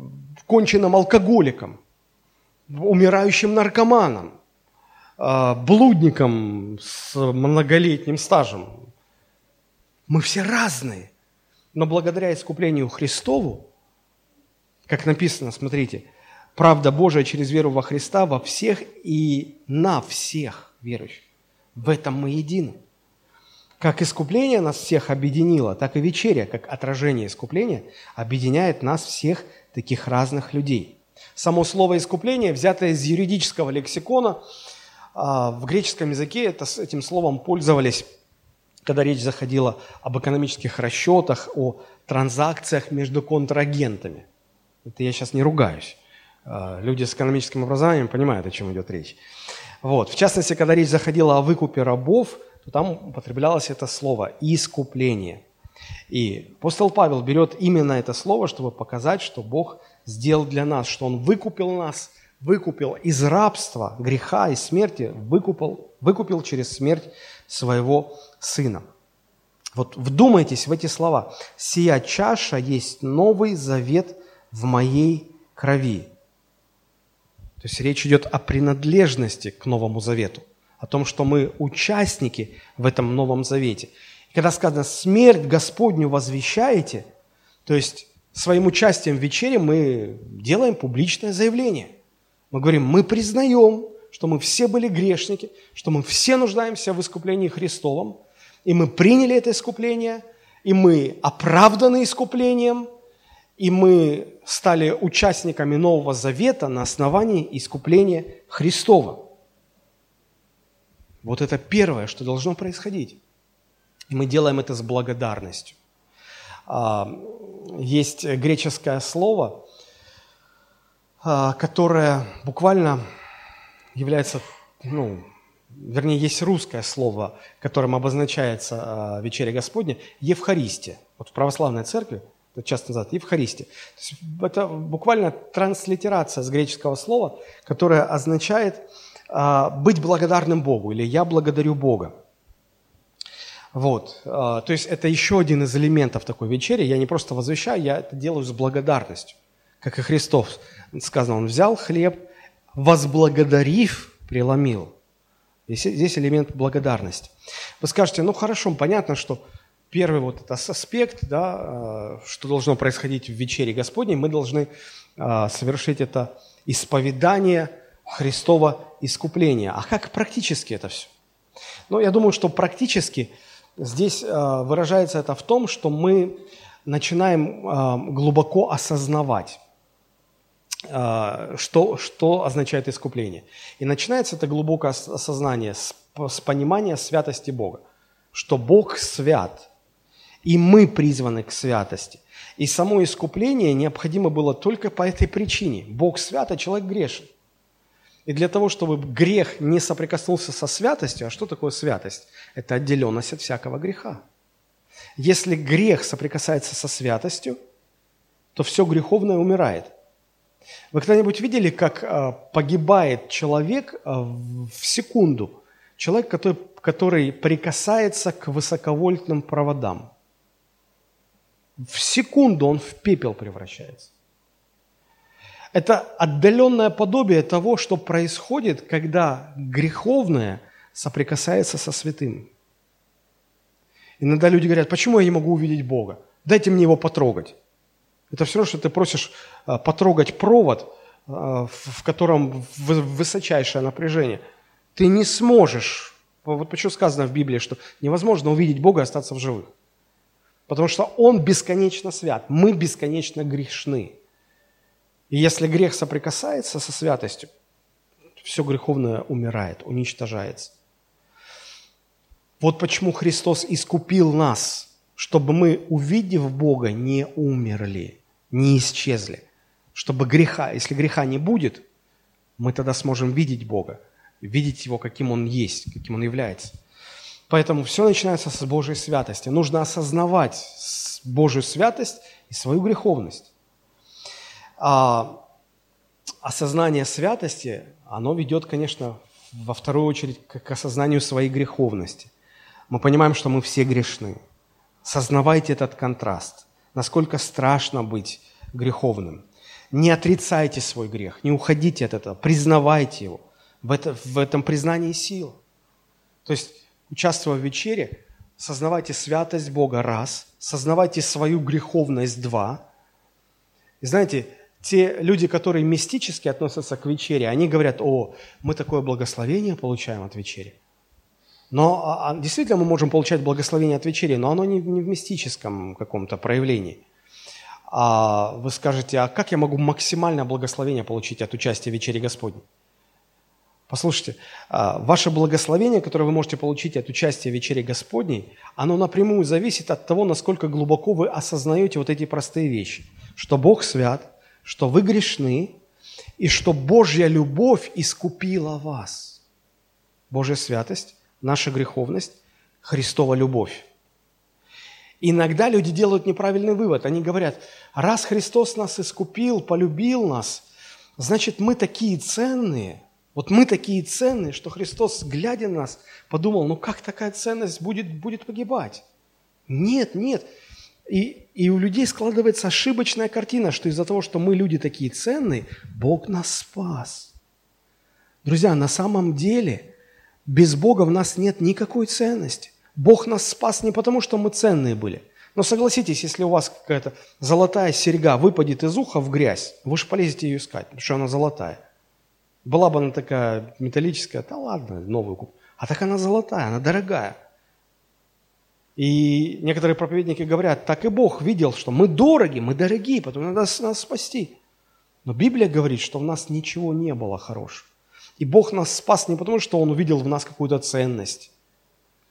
конченным алкоголиком, умирающим наркоманом, э, блудником с многолетним стажем. Мы все разные, но благодаря искуплению Христову, как написано, смотрите, правда Божия через веру во Христа во всех и на всех верующих. В этом мы едины. Как искупление нас всех объединило, так и вечеря, как отражение искупления, объединяет нас всех таких разных людей. Само слово «искупление», взятое из юридического лексикона, а, в греческом языке это, этим словом пользовались, когда речь заходила об экономических расчетах, о транзакциях между контрагентами. Это я сейчас не ругаюсь. А, люди с экономическим образованием понимают, о чем идет речь. Вот. В частности, когда речь заходила о выкупе рабов – то там употреблялось это слово «искупление». И апостол Павел берет именно это слово, чтобы показать, что Бог сделал для нас, что Он выкупил нас, выкупил из рабства, греха и смерти, выкупил, выкупил через смерть своего Сына. Вот вдумайтесь в эти слова. «Сия чаша есть новый завет в моей крови». То есть речь идет о принадлежности к Новому Завету о том, что мы участники в этом Новом Завете. И когда сказано «смерть Господню возвещаете», то есть своим участием в вечере мы делаем публичное заявление. Мы говорим, мы признаем, что мы все были грешники, что мы все нуждаемся в искуплении Христовом, и мы приняли это искупление, и мы оправданы искуплением, и мы стали участниками Нового Завета на основании искупления Христова. Вот это первое, что должно происходить. И мы делаем это с благодарностью. А, есть греческое слово, которое буквально является, ну, вернее, есть русское слово, которым обозначается а, вечеря Господня, Евхаристия. Вот в православной церкви часто называют Евхаристия. это буквально транслитерация с греческого слова, которое означает а, быть благодарным Богу, или я благодарю Бога. Вот, а, то есть это еще один из элементов такой вечери. Я не просто возвещаю, я это делаю с благодарностью. Как и Христос сказано, Он взял хлеб, возблагодарив, преломил. Здесь, элемент благодарности. Вы скажете, ну хорошо, понятно, что первый вот этот аспект, да, а, что должно происходить в вечере Господней, мы должны совершить это исповедание – Христова искупления. А как практически это все? Ну, я думаю, что практически здесь э, выражается это в том, что мы начинаем э, глубоко осознавать что, что означает искупление. И начинается это глубокое осознание с, с понимания святости Бога, что Бог свят, и мы призваны к святости. И само искупление необходимо было только по этой причине. Бог свят, а человек грешен. И для того, чтобы грех не соприкоснулся со святостью, а что такое святость? Это отделенность от всякого греха. Если грех соприкасается со святостью, то все греховное умирает. Вы когда-нибудь видели, как а, погибает человек а, в секунду? Человек, который, который прикасается к высоковольтным проводам. В секунду он в пепел превращается. Это отдаленное подобие того, что происходит, когда греховное соприкасается со святым. Иногда люди говорят, почему я не могу увидеть Бога? Дайте мне его потрогать. Это все равно, что ты просишь а, потрогать провод, а, в котором высочайшее напряжение. Ты не сможешь, вот почему сказано в Библии, что невозможно увидеть Бога и остаться в живых. Потому что Он бесконечно свят, мы бесконечно грешны. И если грех соприкасается со святостью, все греховное умирает, уничтожается. Вот почему Христос искупил нас, чтобы мы, увидев Бога, не умерли, не исчезли. Чтобы греха, если греха не будет, мы тогда сможем видеть Бога, видеть Его, каким Он есть, каким Он является. Поэтому все начинается с Божьей святости. Нужно осознавать Божью святость и свою греховность а, осознание святости, оно ведет, конечно, во вторую очередь к осознанию своей греховности. Мы понимаем, что мы все грешны. Сознавайте этот контраст. Насколько страшно быть греховным. Не отрицайте свой грех, не уходите от этого, признавайте его. В, это, в этом признании сил. То есть, участвуя в вечере, сознавайте святость Бога – раз, сознавайте свою греховность – два. И знаете, те люди, которые мистически относятся к вечере, они говорят, о, мы такое благословение получаем от вечери. Но а, а, действительно мы можем получать благословение от вечери, но оно не, не в мистическом каком-то проявлении. А вы скажете, а как я могу максимальное благословение получить от участия в вечере Господней? Послушайте, а, ваше благословение, которое вы можете получить от участия в вечере Господней, оно напрямую зависит от того, насколько глубоко вы осознаете вот эти простые вещи. Что Бог свят, что вы грешны, и что Божья любовь искупила вас. Божья святость, наша греховность, Христова любовь. Иногда люди делают неправильный вывод. Они говорят, раз Христос нас искупил, полюбил нас, значит, мы такие ценные. Вот мы такие ценные, что Христос, глядя на нас, подумал, ну как такая ценность будет, будет погибать? Нет, нет. И, и у людей складывается ошибочная картина, что из-за того, что мы люди такие ценные, Бог нас спас. Друзья, на самом деле без Бога в нас нет никакой ценности. Бог нас спас не потому, что мы ценные были. Но согласитесь, если у вас какая-то золотая серьга выпадет из уха в грязь, вы же полезете ее искать, потому что она золотая. Была бы она такая металлическая, да ладно, новую куплю. А так она золотая, она дорогая. И некоторые проповедники говорят, так и Бог видел, что мы дороги, мы дорогие, потому надо нас спасти. Но Библия говорит, что в нас ничего не было хорошего. И Бог нас спас не потому, что Он увидел в нас какую-то ценность.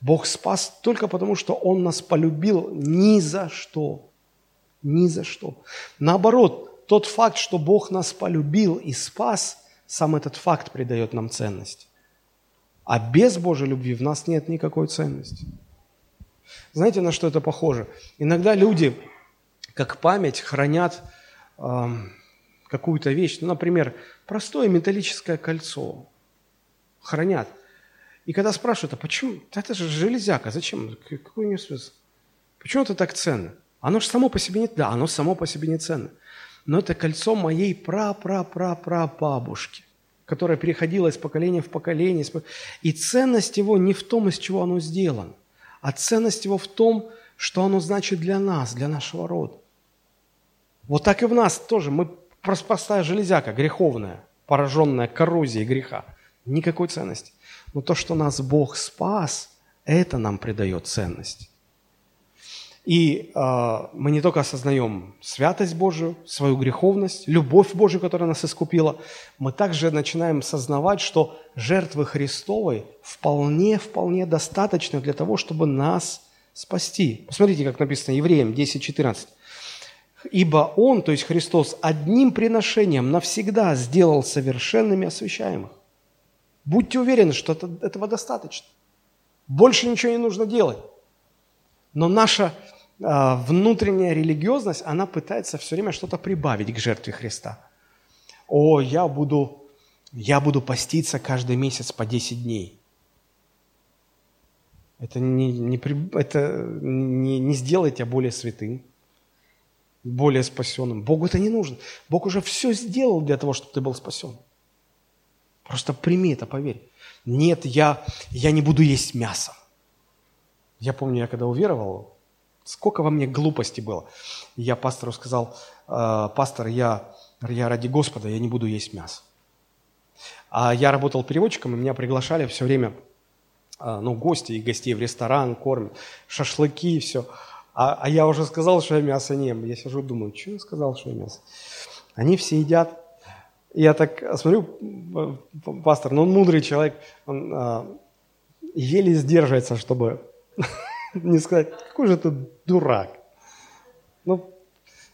Бог спас только потому, что Он нас полюбил ни за что. Ни за что. Наоборот, тот факт, что Бог нас полюбил и спас, сам этот факт придает нам ценность. А без Божьей любви в нас нет никакой ценности. Знаете, на что это похоже? Иногда люди, как память, хранят э, какую-то вещь. Ну, например, простое металлическое кольцо. Хранят. И когда спрашивают, а почему? Это же железяка, зачем? Какой у нее смысл? Почему это так ценно? Оно же само по себе не... Да, оно само по себе не ценно. Но это кольцо моей пра-пра-пра-пра-бабушки, которое переходило из поколения в поколение. И ценность его не в том, из чего оно сделано а ценность его в том, что оно значит для нас, для нашего рода. Вот так и в нас тоже. Мы простая железяка, греховная, пораженная коррозией греха. Никакой ценности. Но то, что нас Бог спас, это нам придает ценность. И э, мы не только осознаем святость Божию, свою греховность, любовь Божию, которая нас искупила, мы также начинаем сознавать, что жертвы Христовой вполне-вполне достаточно для того, чтобы нас спасти. Посмотрите, как написано Евреям 10.14. «Ибо Он, то есть Христос, одним приношением навсегда сделал совершенными освящаемых». Будьте уверены, что это, этого достаточно. Больше ничего не нужно делать. Но наша э, внутренняя религиозность, она пытается все время что-то прибавить к жертве Христа. О, я буду, я буду поститься каждый месяц по 10 дней. Это не, не, это не, не сделает тебя более святым, более спасенным. Богу это не нужно. Бог уже все сделал для того, чтобы ты был спасен. Просто прими это, поверь. Нет, я, я не буду есть мясо. Я помню, я когда уверовал, сколько во мне глупости было. Я пастору сказал, э, пастор, я, я ради Господа, я не буду есть мясо. А я работал переводчиком, и меня приглашали все время, э, ну, гости и гостей в ресторан, кормят, шашлыки и все. А, а я уже сказал, что я мясо не ем. Я сижу и думаю, что я сказал, что я мясо? Они все едят. Я так смотрю, пастор, ну он мудрый человек, он а, еле сдерживается, чтобы не сказать, какой же ты дурак. Ну,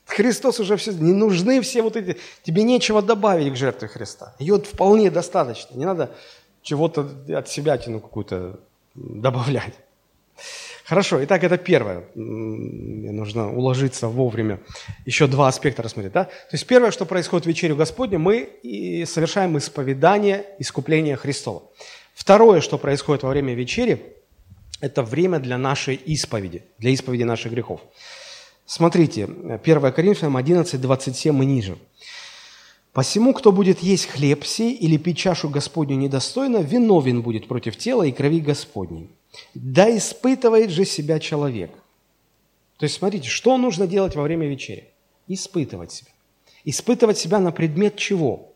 Христос уже все, не нужны все вот эти, тебе нечего добавить к жертве Христа. Ее вполне достаточно, не надо чего-то от себя тяну какую-то добавлять. Хорошо, итак, это первое. Мне нужно уложиться вовремя. Еще два аспекта рассмотреть. Да? То есть первое, что происходит в вечерю Господню, мы и совершаем исповедание искупления Христова. Второе, что происходит во время вечери – это время для нашей исповеди, для исповеди наших грехов. Смотрите, 1 Коринфянам 11, 27 и ниже. «Посему, кто будет есть хлеб сей или пить чашу Господню недостойно, виновен будет против тела и крови Господней. Да испытывает же себя человек». То есть, смотрите, что нужно делать во время вечери? Испытывать себя. Испытывать себя на предмет чего?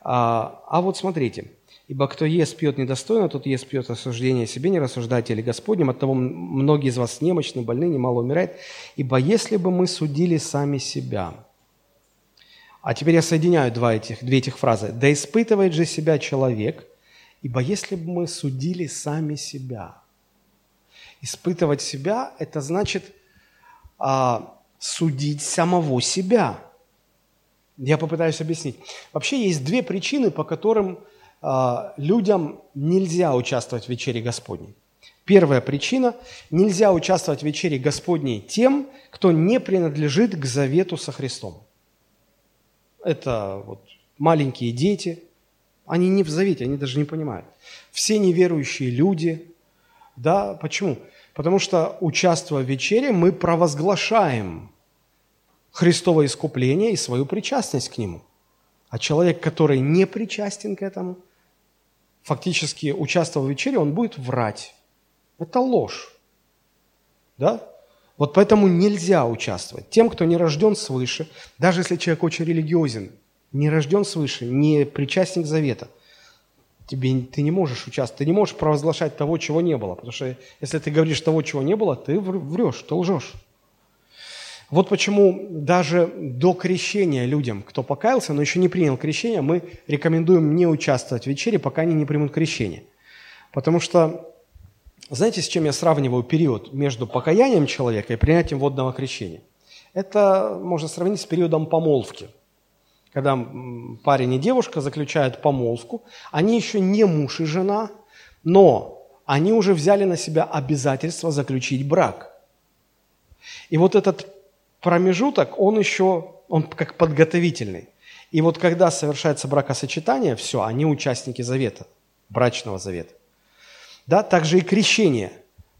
А, а вот смотрите – Ибо кто ест, пьет недостойно, тот ест, пьет осуждение себе, не рассуждайте или Господнем. Оттого многие из вас немощны, больны, немало умирает. Ибо если бы мы судили сами себя... А теперь я соединяю два этих, две этих фразы. «Да испытывает же себя человек, ибо если бы мы судили сами себя». Испытывать себя – это значит а, судить самого себя. Я попытаюсь объяснить. Вообще есть две причины, по которым а, людям нельзя участвовать в вечере Господней. Первая причина – нельзя участвовать в вечере Господней тем, кто не принадлежит к завету со Христом. Это вот маленькие дети, они не в завете, они даже не понимают. Все неверующие люди, да, почему? Потому что, участвуя в вечере, мы провозглашаем Христово искупление и свою причастность к Нему. А человек, который не причастен к этому – фактически участвовал в вечере, он будет врать. Это ложь. Да? Вот поэтому нельзя участвовать. Тем, кто не рожден свыше, даже если человек очень религиозен, не рожден свыше, не причастник завета, тебе, ты не можешь участвовать, ты не можешь провозглашать того, чего не было. Потому что если ты говоришь того, чего не было, ты врешь, ты лжешь. Вот почему даже до крещения людям, кто покаялся, но еще не принял крещение, мы рекомендуем не участвовать в вечере, пока они не примут крещение. Потому что, знаете, с чем я сравниваю период между покаянием человека и принятием водного крещения? Это можно сравнить с периодом помолвки. Когда парень и девушка заключают помолвку, они еще не муж и жена, но они уже взяли на себя обязательство заключить брак. И вот этот промежуток, он еще, он как подготовительный. И вот когда совершается бракосочетание, все, они участники завета, брачного завета. Да, также и крещение.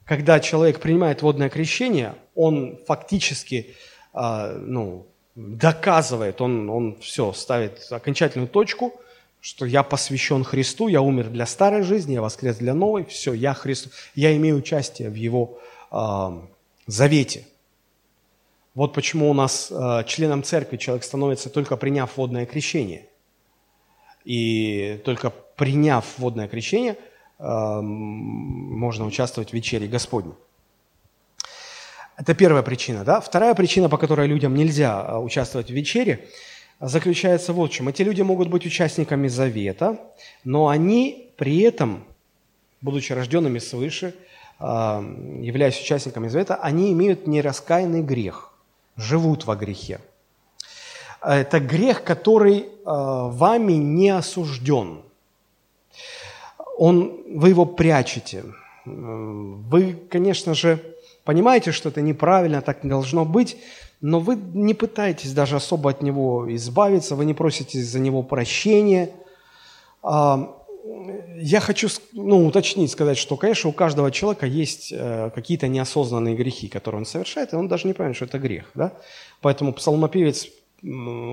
Когда человек принимает водное крещение, он фактически э, ну, доказывает, он, он все, ставит окончательную точку, что я посвящен Христу, я умер для старой жизни, я воскрес для новой, все, я Христу, я имею участие в Его э, завете. Вот почему у нас э, членом церкви человек становится только приняв водное крещение. И только приняв водное крещение, э, можно участвовать в вечере Господней. Это первая причина. Да? Вторая причина, по которой людям нельзя а, участвовать в вечере, заключается в чем. Эти люди могут быть участниками завета, но они при этом, будучи рожденными свыше, а, являясь участниками завета, они имеют нераскаянный грех, живут во грехе. Это грех, который а, вами не осужден. Он, вы его прячете. Вы, конечно же, понимаете, что это неправильно, так не должно быть, но вы не пытаетесь даже особо от него избавиться, вы не просите за него прощения. А, я хочу ну, уточнить, сказать, что, конечно, у каждого человека есть э, какие-то неосознанные грехи, которые он совершает, и он даже не понимает, что это грех. Да? Поэтому псалмопевец,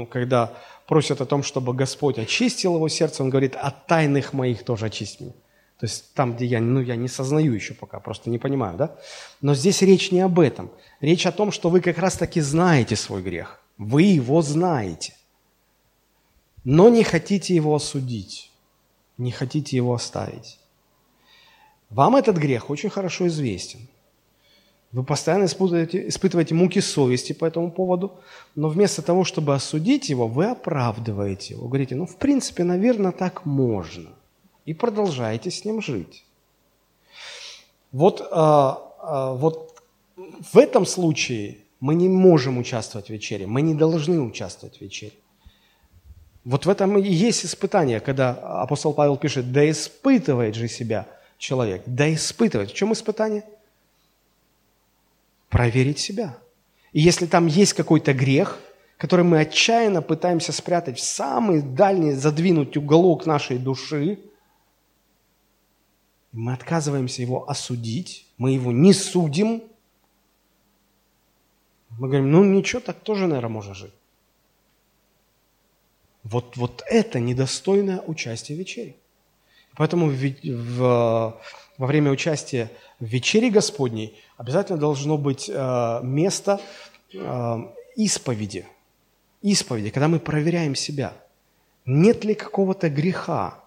когда просит о том, чтобы Господь очистил его сердце, он говорит, от тайных моих тоже очисть меня. То есть там, где я, ну, я не сознаю еще пока, просто не понимаю, да? Но здесь речь не об этом. Речь о том, что вы как раз-таки знаете свой грех. Вы его знаете. Но не хотите его осудить. Не хотите его оставить. Вам этот грех очень хорошо известен. Вы постоянно испытываете, испытываете муки совести по этому поводу, но вместо того, чтобы осудить его, вы оправдываете его. Говорите, ну, в принципе, наверное, так можно – и продолжаете с ним жить. Вот, а, а, вот в этом случае мы не можем участвовать в вечере, мы не должны участвовать в вечере. Вот в этом и есть испытание, когда апостол Павел пишет, да испытывает же себя человек, да испытывает. В чем испытание? Проверить себя. И если там есть какой-то грех, который мы отчаянно пытаемся спрятать в самый дальний, задвинуть уголок нашей души – мы отказываемся его осудить, мы его не судим. Мы говорим, ну ничего, так тоже, наверное, можно жить. Вот, вот это недостойное участие в вечере. Поэтому в, в, во время участия в вечере Господней обязательно должно быть э, место э, исповеди. Исповеди, когда мы проверяем себя. Нет ли какого-то греха,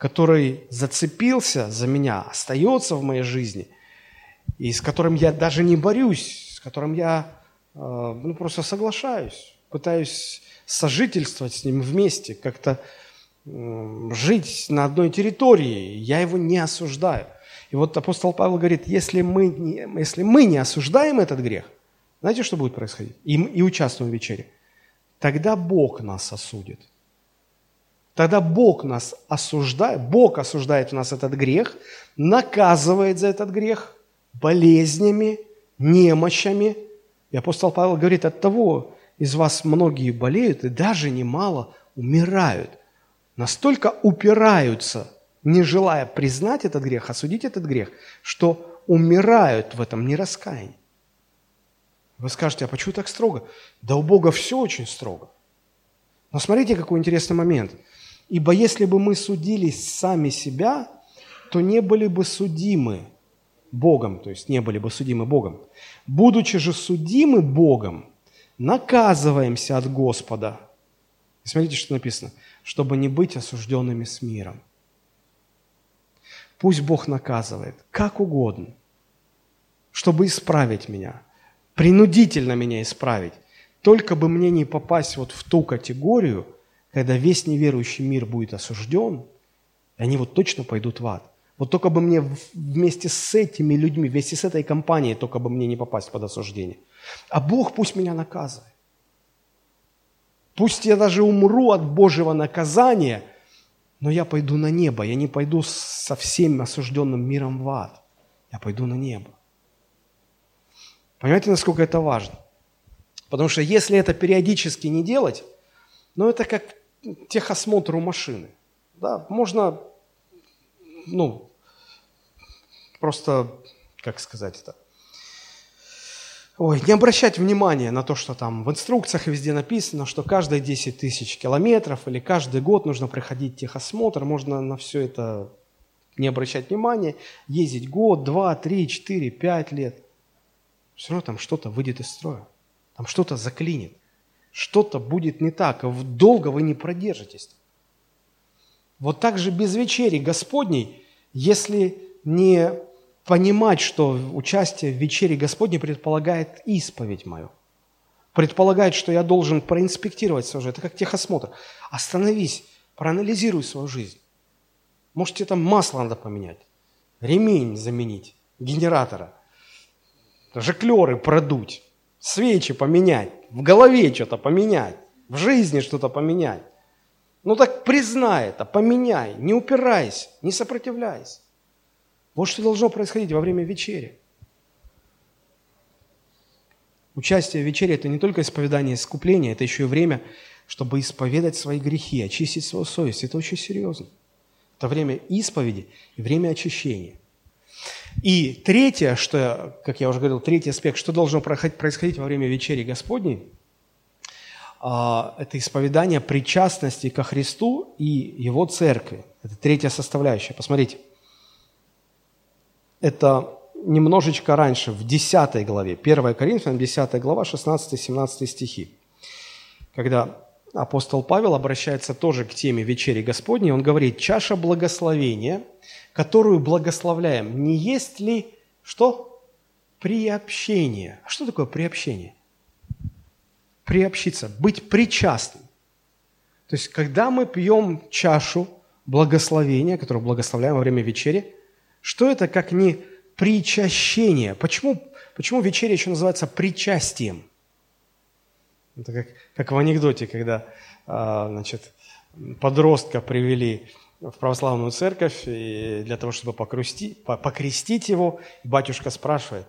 который зацепился за меня, остается в моей жизни, и с которым я даже не борюсь, с которым я э, ну, просто соглашаюсь, пытаюсь сожительствовать с ним вместе, как-то жить на одной территории, я его не осуждаю. И вот апостол Павел говорит, если мы не, если мы не осуждаем этот грех, знаете, что будет происходить? И, и участвуем в вечере. Тогда Бог нас осудит. Тогда Бог нас осуждает, Бог осуждает у нас этот грех, наказывает за этот грех болезнями, немощами. И апостол Павел говорит, от того из вас многие болеют и даже немало умирают. Настолько упираются, не желая признать этот грех, осудить этот грех, что умирают в этом нераскаянии. Вы скажете, а почему так строго? Да у Бога все очень строго. Но смотрите, какой интересный момент – Ибо если бы мы судили сами себя, то не были бы судимы Богом, то есть не были бы судимы Богом. Будучи же судимы Богом, наказываемся от Господа. смотрите, что написано. Чтобы не быть осужденными с миром. Пусть Бог наказывает, как угодно, чтобы исправить меня, принудительно меня исправить. Только бы мне не попасть вот в ту категорию – когда весь неверующий мир будет осужден, они вот точно пойдут в ад. Вот только бы мне вместе с этими людьми, вместе с этой компанией, только бы мне не попасть под осуждение. А Бог пусть меня наказывает. Пусть я даже умру от Божьего наказания, но я пойду на небо. Я не пойду со всем осужденным миром в ад. Я пойду на небо. Понимаете, насколько это важно? Потому что если это периодически не делать, ну это как техосмотру машины. Да, можно, ну, просто, как сказать это, Ой, не обращать внимания на то, что там в инструкциях везде написано, что каждые 10 тысяч километров или каждый год нужно проходить техосмотр, можно на все это не обращать внимания, ездить год, два, три, четыре, пять лет. Все равно там что-то выйдет из строя, там что-то заклинит что-то будет не так, долго вы не продержитесь. Вот так же без вечери Господней, если не понимать, что участие в вечере Господней предполагает исповедь мою. Предполагает, что я должен проинспектировать свою жизнь. Это как техосмотр. Остановись, проанализируй свою жизнь. Может, тебе там масло надо поменять, ремень заменить, генератора, жиклеры продуть, свечи поменять, в голове что-то поменять, в жизни что-то поменять. Ну так признай это, поменяй, не упирайся, не сопротивляйся. Вот что должно происходить во время вечери. Участие в вечере – это не только исповедание искупления, это еще и время, чтобы исповедать свои грехи, очистить свою совесть. Это очень серьезно. Это время исповеди и время очищения. И третье, что, как я уже говорил, третий аспект, что должно происходить во время вечери Господней, а, это исповедание причастности ко Христу и Его Церкви. Это третья составляющая. Посмотрите. Это немножечко раньше, в 10 главе, 1 Коринфянам, 10 глава, 16-17 стихи. Когда апостол Павел обращается тоже к теме вечери Господней, он говорит, чаша благословения, которую благословляем, не есть ли что? Приобщение. А что такое приобщение? Приобщиться, быть причастным. То есть, когда мы пьем чашу благословения, которую благословляем во время вечери, что это как не причащение? Почему, почему вечеря еще называется причастием? Это как, как в анекдоте, когда а, значит, подростка привели в православную церковь и для того, чтобы покрести, покрестить его, батюшка спрашивает,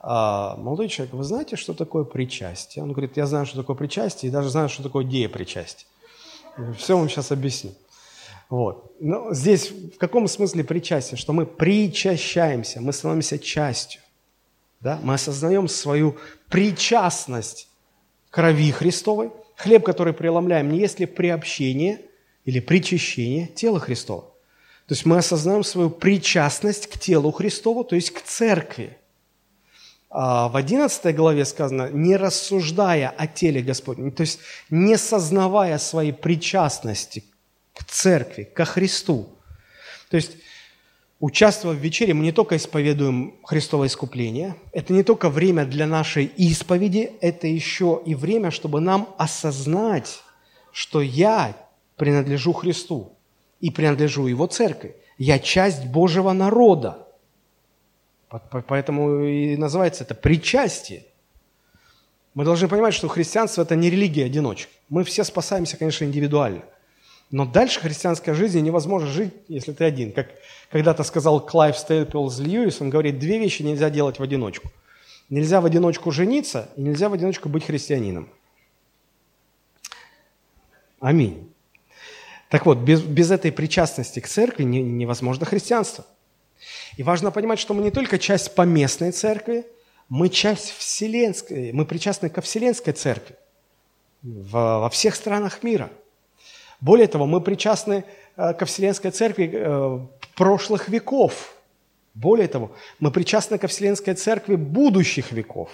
а, молодой человек, вы знаете, что такое причастие? Он говорит, я знаю, что такое причастие, и даже знаю, что такое деепричастие. Все вам сейчас объясню. Вот. Но здесь в каком смысле причастие? Что мы причащаемся, мы становимся частью. Да? Мы осознаем свою причастность крови Христовой. Хлеб, который преломляем, не есть ли приобщение или причащение тела Христова. То есть мы осознаем свою причастность к телу Христову, то есть к церкви. А в 11 главе сказано, не рассуждая о теле Господнем, то есть не сознавая своей причастности к церкви, ко Христу. То есть Участвуя в вечере, мы не только исповедуем Христово искупление, это не только время для нашей исповеди, это еще и время, чтобы нам осознать, что я принадлежу Христу и принадлежу Его церкви. Я часть Божьего народа. Поэтому и называется это причастие. Мы должны понимать, что христианство – это не религия одиночек. Мы все спасаемся, конечно, индивидуально – но дальше христианской жизни невозможно жить, если ты один. Как когда-то сказал Клайв Стейплз Льюис, он говорит, две вещи нельзя делать в одиночку. Нельзя в одиночку жениться, и нельзя в одиночку быть христианином. Аминь. Так вот, без, без этой причастности к церкви не, невозможно христианство. И важно понимать, что мы не только часть поместной церкви, мы часть вселенской, мы причастны ко вселенской церкви в, во всех странах мира – более того, мы причастны э, ко Вселенской Церкви э, прошлых веков. Более того, мы причастны ко Вселенской Церкви будущих веков.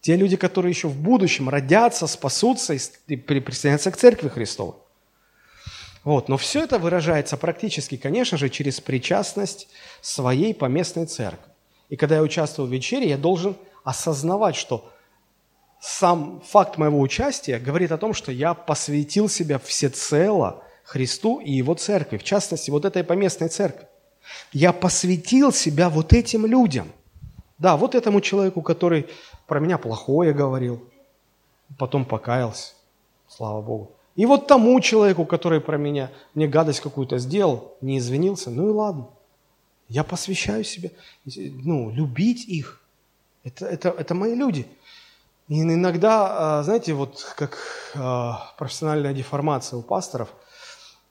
Те люди, которые еще в будущем родятся, спасутся и присоединятся к Церкви Христовой. Вот. Но все это выражается практически, конечно же, через причастность своей поместной церкви. И когда я участвую в вечере, я должен осознавать, что сам факт моего участия говорит о том, что я посвятил себя всецело Христу и Его церкви, в частности, вот этой поместной церкви. Я посвятил себя вот этим людям. Да, вот этому человеку, который про меня плохое говорил, потом покаялся, слава Богу. И вот тому человеку, который про меня, мне гадость какую-то сделал, не извинился, ну и ладно. Я посвящаю себе, ну, любить их. Это, это, это мои люди. И иногда, а, знаете, вот как а, профессиональная деформация у пасторов,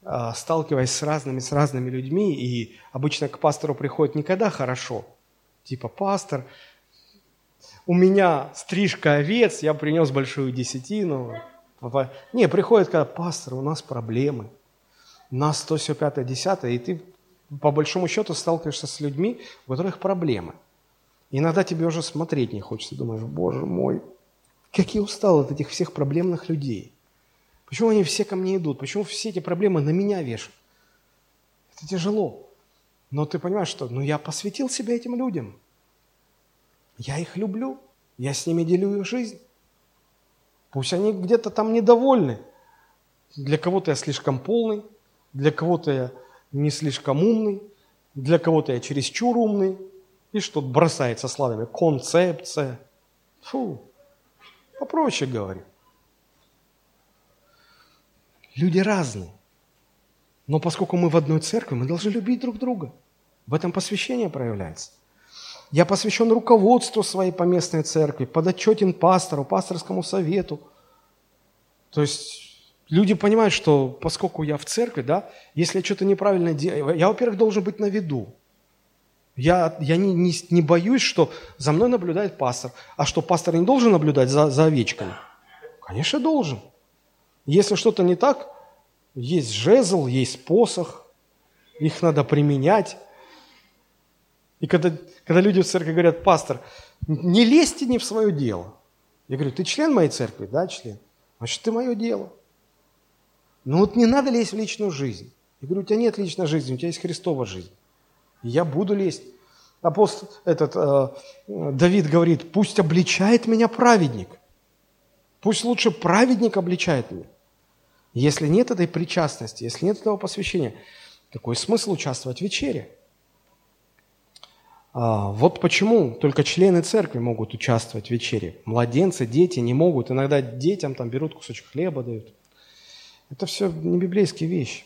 а, сталкиваясь с разными, с разными людьми, и обычно к пастору приходит никогда хорошо. Типа, пастор, у меня стрижка овец, я принес большую десятину. Не, приходит, когда, пастор, у нас проблемы. У нас то, все, пятое, десятое, и ты по большому счету сталкиваешься с людьми, у которых проблемы. Иногда тебе уже смотреть не хочется, думаешь, боже мой, как я устал от этих всех проблемных людей. Почему они все ко мне идут? Почему все эти проблемы на меня вешают? Это тяжело. Но ты понимаешь, что ну, я посвятил себя этим людям. Я их люблю. Я с ними делю их жизнь. Пусть они где-то там недовольны. Для кого-то я слишком полный, для кого-то я не слишком умный, для кого-то я чересчур умный. И что бросается словами концепция. Фу, попроще говори. Люди разные. Но поскольку мы в одной церкви, мы должны любить друг друга. В этом посвящение проявляется. Я посвящен руководству своей поместной церкви, подотчетен пастору, пасторскому совету. То есть люди понимают, что поскольку я в церкви, да, если я что-то неправильно делаю, я, во-первых, должен быть на виду. Я, я не, не, не боюсь, что за мной наблюдает пастор. А что, пастор не должен наблюдать за, за овечками? Конечно, должен. Если что-то не так, есть жезл, есть посох, их надо применять. И когда, когда люди в церкви говорят, пастор, не лезьте не в свое дело. Я говорю, ты член моей церкви? Да, член. Значит, ты мое дело. Ну вот не надо лезть в личную жизнь. Я говорю, у тебя нет личной жизни, у тебя есть Христова жизнь. Я буду лезть. Апостол, этот, э, Давид говорит, пусть обличает меня праведник. Пусть лучше праведник обличает меня. Если нет этой причастности, если нет этого посвящения, какой смысл участвовать в вечере? А, вот почему только члены церкви могут участвовать в вечере. Младенцы, дети не могут. Иногда детям там берут кусочек хлеба, дают. Это все не библейские вещи.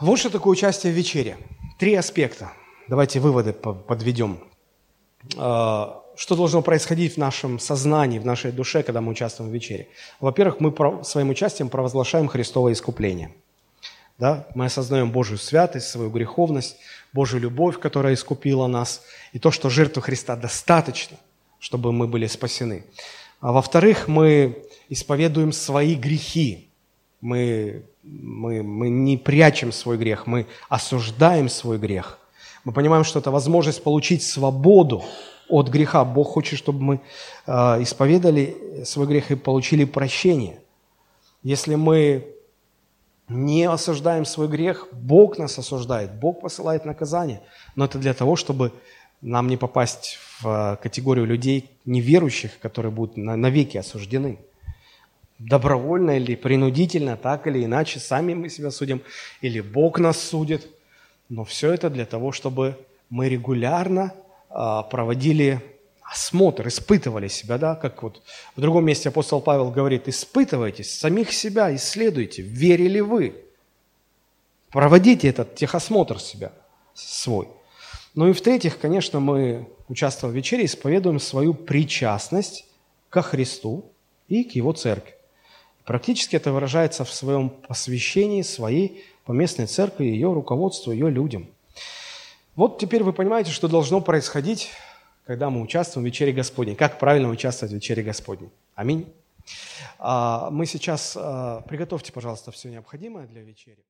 Вот что такое участие в вечере. Три аспекта. Давайте выводы подведем. А, что должно происходить в нашем сознании, в нашей душе, когда мы участвуем в вечере? Во-первых, мы своим участием провозглашаем Христово искупление. Да? Мы осознаем Божью святость, свою греховность, Божью любовь, которая искупила нас, и то, что жертвы Христа достаточно, чтобы мы были спасены. А во-вторых, мы исповедуем свои грехи. Мы, мы, мы не прячем свой грех, мы осуждаем свой грех. Мы понимаем, что это возможность получить свободу от греха. Бог хочет, чтобы мы э, исповедали свой грех и получили прощение. Если мы не осуждаем свой грех, Бог нас осуждает, Бог посылает наказание. Но это для того, чтобы нам не попасть в э, категорию людей неверующих, которые будут навеки осуждены. Добровольно или принудительно, так или иначе, сами мы себя судим, или Бог нас судит. Но все это для того, чтобы мы регулярно а, проводили осмотр, испытывали себя, да, как вот в другом месте апостол Павел говорит, испытывайте самих себя, исследуйте, верили вы. Проводите этот техосмотр себя свой. Ну и в-третьих, конечно, мы, участвуя в вечере, исповедуем свою причастность ко Христу и к Его церкви. Практически это выражается в своем посвящении своей поместной церкви, ее руководству, ее людям – вот теперь вы понимаете, что должно происходить, когда мы участвуем в вечере Господней. Как правильно участвовать в вечере Господней. Аминь. А, мы сейчас, а, приготовьте, пожалуйста, все необходимое для вечери.